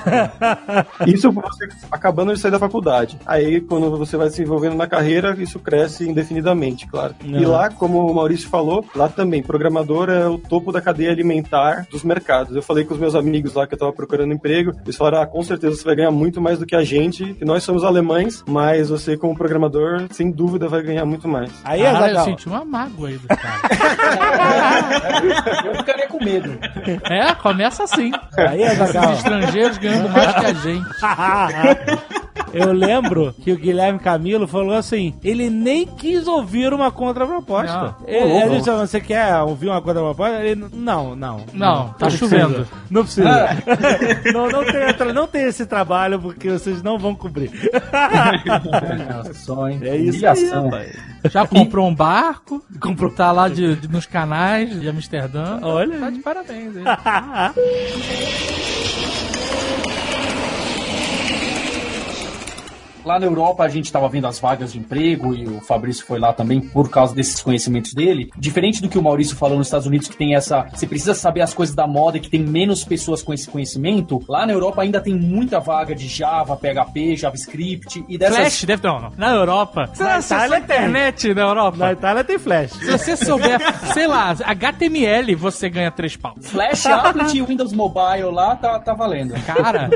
Speaker 3: isso você acabando de sair da faculdade. Aí quando você vai se envolvendo na carreira, isso cresce indefinidamente, claro. E lá, como o Maurício falou, lá também, programador é o topo da cadeia alimentar dos mercados. Eu falei com os meus amigos lá que eu tava procurando emprego, eles falaram, ah, com certeza você vai ganhar muito mais do que a gente, que nós somos alemães, mas você como programador, sem dúvida, vai ganhar muito mais.
Speaker 1: Aí,
Speaker 5: eu
Speaker 1: Azaghal,
Speaker 5: senti uma mágoa aí do cara.
Speaker 2: Eu ficaria com medo.
Speaker 5: é, começa assim.
Speaker 1: aí,
Speaker 5: Os
Speaker 1: Azaghal.
Speaker 5: estrangeiros ganhando mais que a gente.
Speaker 1: Eu lembro que o Guilherme Camilo falou assim: ele nem quis ouvir uma contraproposta. Ele, ele disse, você quer ouvir uma contraproposta? Ele, não, não.
Speaker 5: Não, tá
Speaker 1: Não
Speaker 5: chovendo.
Speaker 1: precisa. Não precisa. não, não, tem, não tem esse trabalho porque vocês não vão cobrir.
Speaker 2: Só, hein?
Speaker 1: É isso aí, rapaz.
Speaker 5: Já comprou um barco, comprou, tá lá de, de- nos canais de Amsterdã.
Speaker 1: Olha
Speaker 5: Tá de parabéns aí.
Speaker 2: Lá na Europa a gente estava vendo as vagas de emprego e o Fabrício foi lá também por causa desses conhecimentos dele. Diferente do que o Maurício falou nos Estados Unidos, que tem essa. Você precisa saber as coisas da moda e que tem menos pessoas com esse conhecimento. Lá na Europa ainda tem muita vaga de Java, PHP, JavaScript e dessas.
Speaker 5: Flash, deve não, não. Na Europa. Você
Speaker 1: Na Itália
Speaker 5: internet na Europa?
Speaker 1: Na Itália tem flash.
Speaker 5: Se você souber, sei lá, HTML, você ganha três pau.
Speaker 2: Flash, Applet e Windows Mobile lá tá, tá valendo.
Speaker 5: Cara,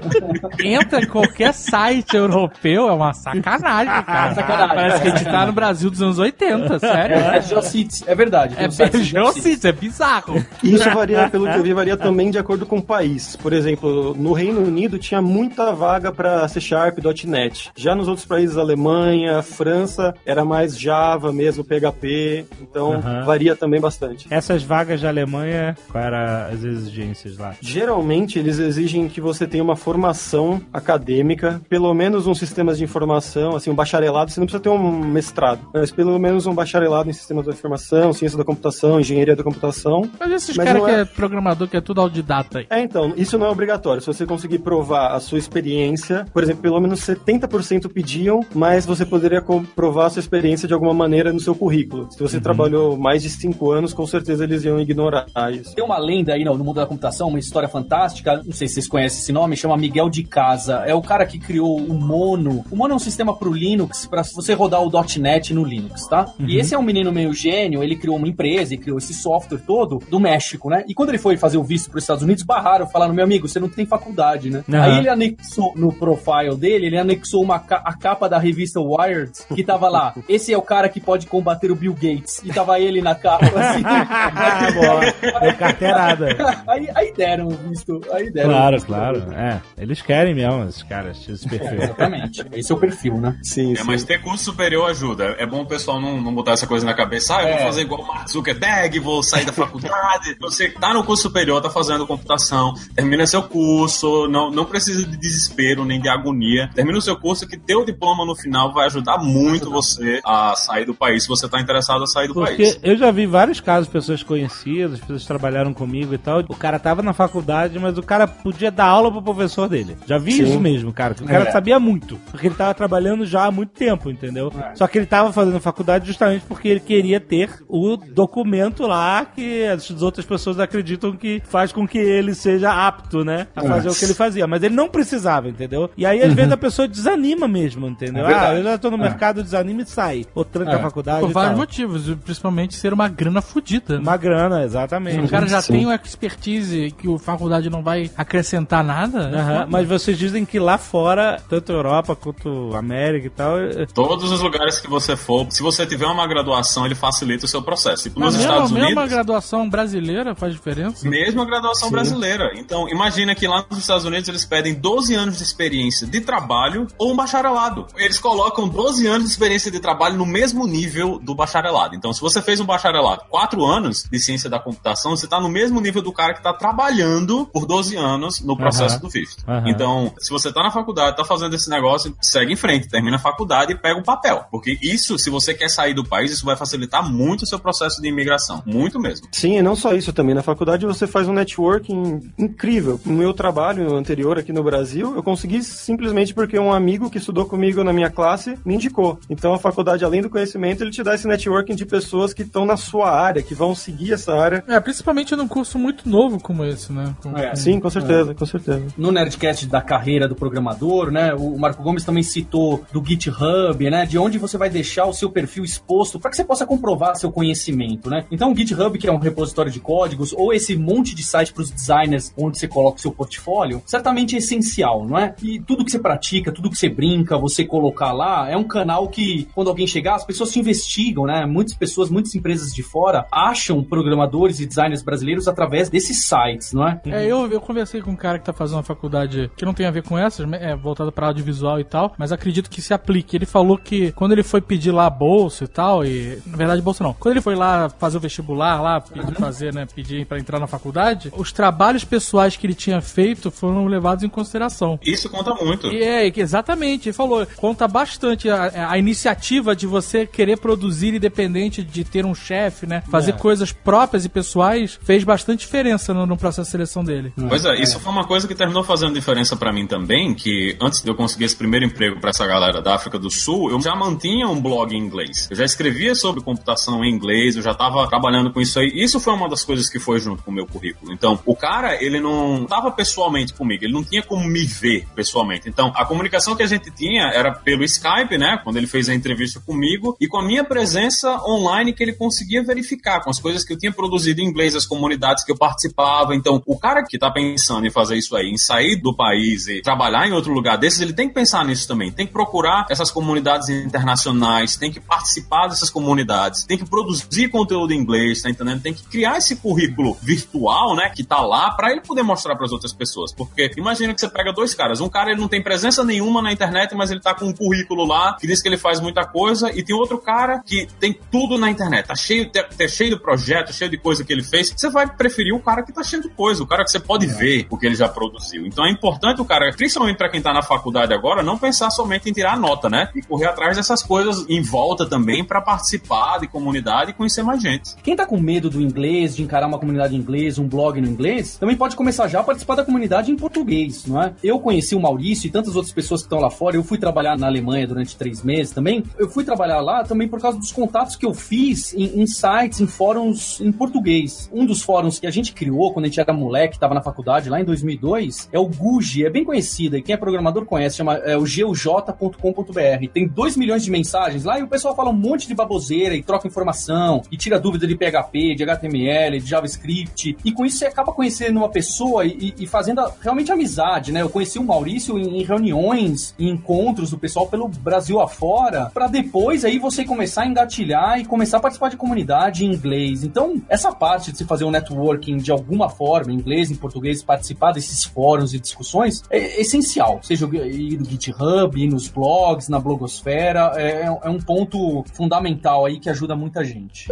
Speaker 5: entra em qualquer site europeu, é uma sacanagem, cara.
Speaker 2: Sacanagem.
Speaker 5: Parece que a gente tá no Brasil dos anos 80, sério.
Speaker 2: É Geocities, é verdade.
Speaker 5: É Geocities, é bizarro.
Speaker 3: Isso varia, pelo que eu vi, varia também de acordo com o país. Por exemplo, no Reino Unido tinha muita vaga para C Sharp, .NET. Já nos outros países, Alemanha, França, era mais Java mesmo, PHP. Então
Speaker 1: Aham.
Speaker 3: varia também bastante.
Speaker 1: Essas vagas da Alemanha, quais eram as exigências lá?
Speaker 3: Geralmente eles exigem que você tenha uma formação acadêmica, pelo menos um sistemas de informação, assim, um bacharelado, você não precisa ter um mestrado, mas pelo menos um bacharelado em sistemas da informação, ciência da computação, engenharia da computação.
Speaker 5: Mas esses caras
Speaker 3: não
Speaker 5: que
Speaker 3: é-
Speaker 5: é programador, que é tudo autodidata aí.
Speaker 3: É, então, isso não é obrigatório. Se você conseguir provar a sua experiência, por exemplo, pelo menos 70% pediam, mas você poderia comprovar a sua experiência de alguma maneira no seu currículo. Se você trabalhou mais de 5 anos, com certeza eles iam ignorar isso.
Speaker 2: Tem uma lenda aí no mundo da computação, uma história fantástica, não sei se vocês conhecem esse nome, chama Miguel de Casa. É o cara que criou o Mono. O Mono é um sistema pro Linux, para você rodar o .NET no Linux, tá? E esse é um menino meio gênio, ele criou uma empresa e criou esse software todo do México, né? E quando ele foi fazer o visto para os Estados Unidos, barraram, falaram, meu amigo, você não tem faculdade, né?
Speaker 1: Aham.
Speaker 2: Aí ele anexou no profile dele, ele anexou uma ca- a capa da revista Wired, que tava lá, esse é o cara que pode combater o Bill Gates. E tava ele na capa, assim.
Speaker 1: Ah. Deu carteirada.
Speaker 2: aí, aí deram o visto, aí deram. o
Speaker 1: Claro, claro. É, eles querem mesmo, esses caras, esse perfil.
Speaker 2: Exatamente. Esse é o perfil, né?
Speaker 3: Sim,
Speaker 4: É,
Speaker 3: sim.
Speaker 4: mas ter curso superior ajuda. É bom o pessoal não, não botar essa coisa na cabeça. Ah, eu
Speaker 2: É.
Speaker 4: vou fazer igual o Mark Zuckerberg, vou sair da faculdade. Você tá no curso superior, tá fazendo computação, termina seu curso, não, não precisa de desespero nem de agonia. Termina o seu curso que teu diploma no final vai ajudar muito você a sair do país, se você tá interessado a sair do
Speaker 1: Porque
Speaker 4: país.
Speaker 1: eu já vi vários casos, pessoas conhecidas, pessoas que trabalharam comigo e tal. O cara tava na faculdade, mas o cara podia dar aula pro professor dele. Já vi
Speaker 3: Sim.
Speaker 1: isso mesmo, cara. que O cara
Speaker 2: É.
Speaker 1: sabia muito. Porque ele tava trabalhando já há muito tempo, entendeu? Só que ele tava fazendo faculdade justamente porque ele queria ter o documento lá que as outras pessoas acreditam que faz com que ele seja apto, né? A fazer o que ele fazia. Mas ele não precisava, entendeu? E aí, às vezes, a pessoa desanima mesmo, entendeu?
Speaker 2: É
Speaker 1: ah, eu já tô no mercado, desanima e sai. Ou tranca a faculdade
Speaker 5: Por vários
Speaker 1: tal.
Speaker 5: motivos, principalmente ser uma grana fodida. né?
Speaker 1: Uma grana, exatamente.
Speaker 5: O cara já
Speaker 3: Sim.
Speaker 5: tem uma expertise que a faculdade não vai acrescentar nada.
Speaker 1: Aham, mas vocês dizem que lá fora, tanto Europa quanto América e tal, é-
Speaker 4: Todos os lugares que você for, se você tiver uma graduação, ele facilita o seu processo. Tipo, nos
Speaker 5: mesmo,
Speaker 4: Estados
Speaker 5: mesmo
Speaker 4: Unidos.
Speaker 5: a graduação brasileira faz diferença.
Speaker 4: Mesmo a graduação brasileira. Então, imagina que lá nos Estados Unidos eles pedem 12 anos de experiência de trabalho ou um bacharelado. Eles colocam 12 anos de experiência de trabalho no mesmo nível do bacharelado. Então, se você fez um bacharelado 4 anos de ciência da computação, você está no mesmo nível do cara que está trabalhando por 12 anos no processo
Speaker 1: Aham.
Speaker 4: do visto.
Speaker 1: Aham.
Speaker 4: Então, se você está na faculdade, está fazendo esse negócio, segue em frente, termina a faculdade e pega o papel. Porque isso, se você quer sair do país, isso vai facilitar muito o seu processo de imigração. Muito mesmo.
Speaker 3: Sim, e não só isso também. Na faculdade você faz um networking incrível. No meu trabalho anterior aqui no Brasil, eu consegui simplesmente porque um amigo que estudou comigo na minha classe me indicou. Então a faculdade, além do conhecimento, ele te dá esse networking de pessoas que estão na sua área, que vão seguir essa área.
Speaker 5: É, principalmente num curso muito novo como esse, né? Com-
Speaker 2: É.
Speaker 3: Sim, com certeza, com certeza.
Speaker 2: no Nerdcast da carreira do programador, né? O Marco Gomes também citou do GitHub, né? De onde você vai deixar o seu perfil exposto para que você possa comprovar seu conhecimento, né? Então o GitHub, que é um repositório de códigos, ou esse monte de site para os designers onde você coloca o seu portfólio, certamente é essencial, não é? E tudo que você pratica, tudo que você brinca, você colocar lá, é um canal que, quando alguém chegar, as pessoas te investigam, né? Muitas pessoas, muitas empresas de fora acham programadores e designers brasileiros através desses sites, não é?
Speaker 5: É, eu, eu conversei com um cara que tá fazendo uma faculdade que não tem a ver com essas, é voltada pra audiovisual e tal, mas acredito que se aplique. Ele falou que quando ele foi pedir lá a bolsa e tal, e na verdade bolsa não, quando ele foi lá fazer o vestibular lá, pedir fazer, né, pedir pra entrar na faculdade, os trabalhos pessoais que ele tinha feito foram levados em consideração.
Speaker 4: Isso conta muito.
Speaker 5: E é, exatamente, ele falou, conta bastante a, a iniciativa de você querer produzir independente de ter um chefe, né? Fazer coisas próprias e pessoais fez bastante diferença no, no processo de seleção dele.
Speaker 4: Pois é, isso foi uma coisa que terminou fazendo diferença pra mim também, que antes de eu conseguir esse primeiro emprego pra essa galera da África do Sul, eu já mantinha um blog em inglês. Eu já escrevia sobre computação em inglês, eu já tava trabalhando com isso aí. Isso foi uma das coisas que foi junto com o meu currículo. Então, o cara, ele não tava pessoalmente comigo, ele não tinha como me ver pessoalmente. Então, a comunicação que a gente tinha era pelo Skype, né, quando ele fez a entrevista comigo, e com a minha presença online que ele conseguia verificar, com as coisas que eu tinha produzido em inglês, as comunidades que eu participava. Então, o cara que tá pensando em fazer isso aí, em sair do país e trabalhar em outro lugar desses, ele tem que pensar nisso também. Tem que procurar essas comunidades internacionais, tem que participar dessas comunidades, tem que produzir conteúdo em inglês, tá entendendo? Tem que criar esse currículo virtual, né, que tá lá para ele poder mostrar para as outras pessoas. Porque imagina que você pega dois caras, um cara ele não tem presença nenhuma na internet, mas ele tá com um currículo lá que diz que ele faz muita coisa, e tem outro cara que tem tudo na internet, tá cheio, tá, tá cheio de projeto, cheio de coisa que ele fez. Você vai preferir o cara que tá cheio de coisa, o cara que você pode ver o que ele já produziu. Então é importante o cara, principalmente para quem tá na faculdade agora, não pensar somente em tirar nota, né? E correr atrás dessas coisas em volta também para participar de comunidade e conhecer mais gente.
Speaker 2: Quem tá com medo do inglês, de encarar uma comunidade em inglês, um blog no inglês, também pode começar já a participar da comunidade em português, não é? Eu conheci o Maurício e tantas outras pessoas que estão lá fora. Eu fui trabalhar na Alemanha durante três meses também. Eu fui trabalhar lá também por causa dos contatos que eu fiz em, em sites, em fóruns em português. Um dos fóruns que a gente criou quando a gente era moleque, tava na faculdade lá em 2002, é o Guji, é bem conhecido e quem é programador conhece, chama é o geuj.com.br. Tem 2 milhões de mensagens lá e o pessoal fala um monte de baboseira e troca informação e tira dúvida de PHP, de HTML, de JavaScript. E com isso você acaba conhecendo uma pessoa e, e fazendo realmente amizade, né? Eu conheci o Maurício em, em reuniões, em encontros do pessoal pelo Brasil afora, para depois aí você começar a engatilhar e começar a participar de comunidade em inglês. Então, essa parte de se fazer um networking de alguma forma, em inglês, em português, participar desses fóruns e discussões, é essencial. Seja ir no GitHub, ir nos blogs, na blogosfera, é, é um ponto fundamental aí que ajuda muita gente.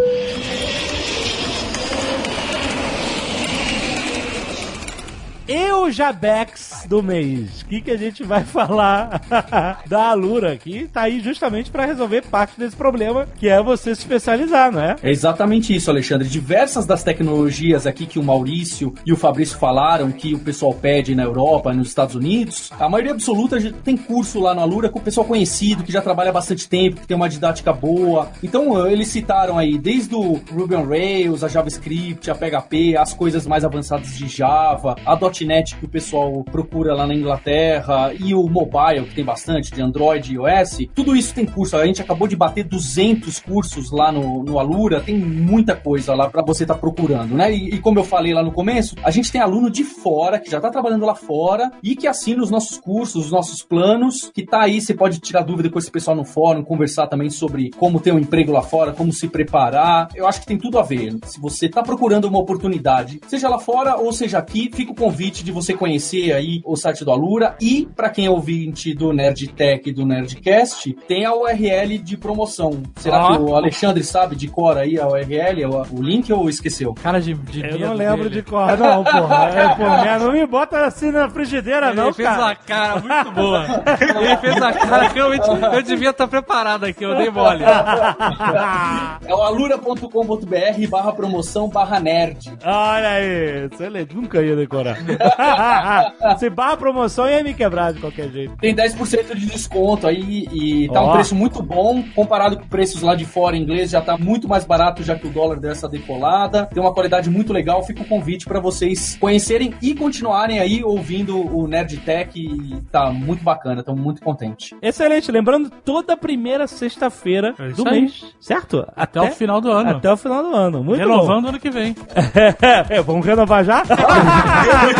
Speaker 1: E o Jabex do mês? O que, que a gente vai falar da Alura, que tá aí justamente para resolver parte desse problema, que é você se especializar, não é?
Speaker 2: É exatamente isso, Alexandre. Diversas das tecnologias aqui que o Maurício e o Fabrício falaram, que o pessoal pede na Europa, nos Estados Unidos, a maioria absoluta tem curso lá na Alura com o pessoal conhecido, que já trabalha há bastante tempo, que tem uma didática boa. Então, eles citaram aí desde o Ruby on Rails, a JavaScript, a PHP, as coisas mais avançadas de Java, a .NET que o pessoal procura lá na Inglaterra e o mobile, que tem bastante, de Android e iOS. Tudo isso tem curso. A gente acabou de bater 200 cursos lá no, no Alura, tem muita coisa lá para você estar tá procurando, né? E, e, como eu falei lá no começo, a gente tem aluno de fora, que já tá trabalhando lá fora e que assina os nossos cursos, os nossos planos, que tá aí, você pode tirar dúvida com esse pessoal no fórum, conversar também sobre como ter um emprego lá fora, como se preparar. Eu acho que tem tudo a ver. Se você tá procurando uma oportunidade, seja lá fora ou seja aqui, fica o convite de você conhecer aí o site do Alura e para quem é ouvinte do Nerd Tech e do Nerdcast, tem a URL de promoção. Será ah. que o Alexandre sabe de cor aí a URL, o, o link ou esqueceu?
Speaker 1: Cara de, de Eu não lembro dele. de cor, não, porra. É, porra. Não me bota assim na frigideira,
Speaker 5: Ele
Speaker 1: não,
Speaker 5: fez cara. uma cara muito boa. Ele fez uma cara que eu, eu devia estar preparado aqui, eu dei mole.
Speaker 2: é o alura.com.br barra promoção barra nerd.
Speaker 1: Olha aí, excelente. Nunca ia decorar. Se barra promoção ia me quebrar de qualquer jeito.
Speaker 2: Tem 10% de desconto aí e tá oh. um preço muito bom. Comparado com preços lá de fora em inglês, já tá muito mais barato já que o dólar dessa decolada. Tem uma qualidade muito legal. Fica o convite para vocês conhecerem e continuarem aí ouvindo o Nerd Tech. E tá muito bacana, estamos muito contentes.
Speaker 1: Excelente. Lembrando, toda primeira sexta-feira é do aí. mês, certo?
Speaker 5: Até, Até, o final do ano.
Speaker 1: Até o final do ano. Muito
Speaker 5: Renovando
Speaker 1: bom.
Speaker 5: ano que vem.
Speaker 1: é, vamos renovar já?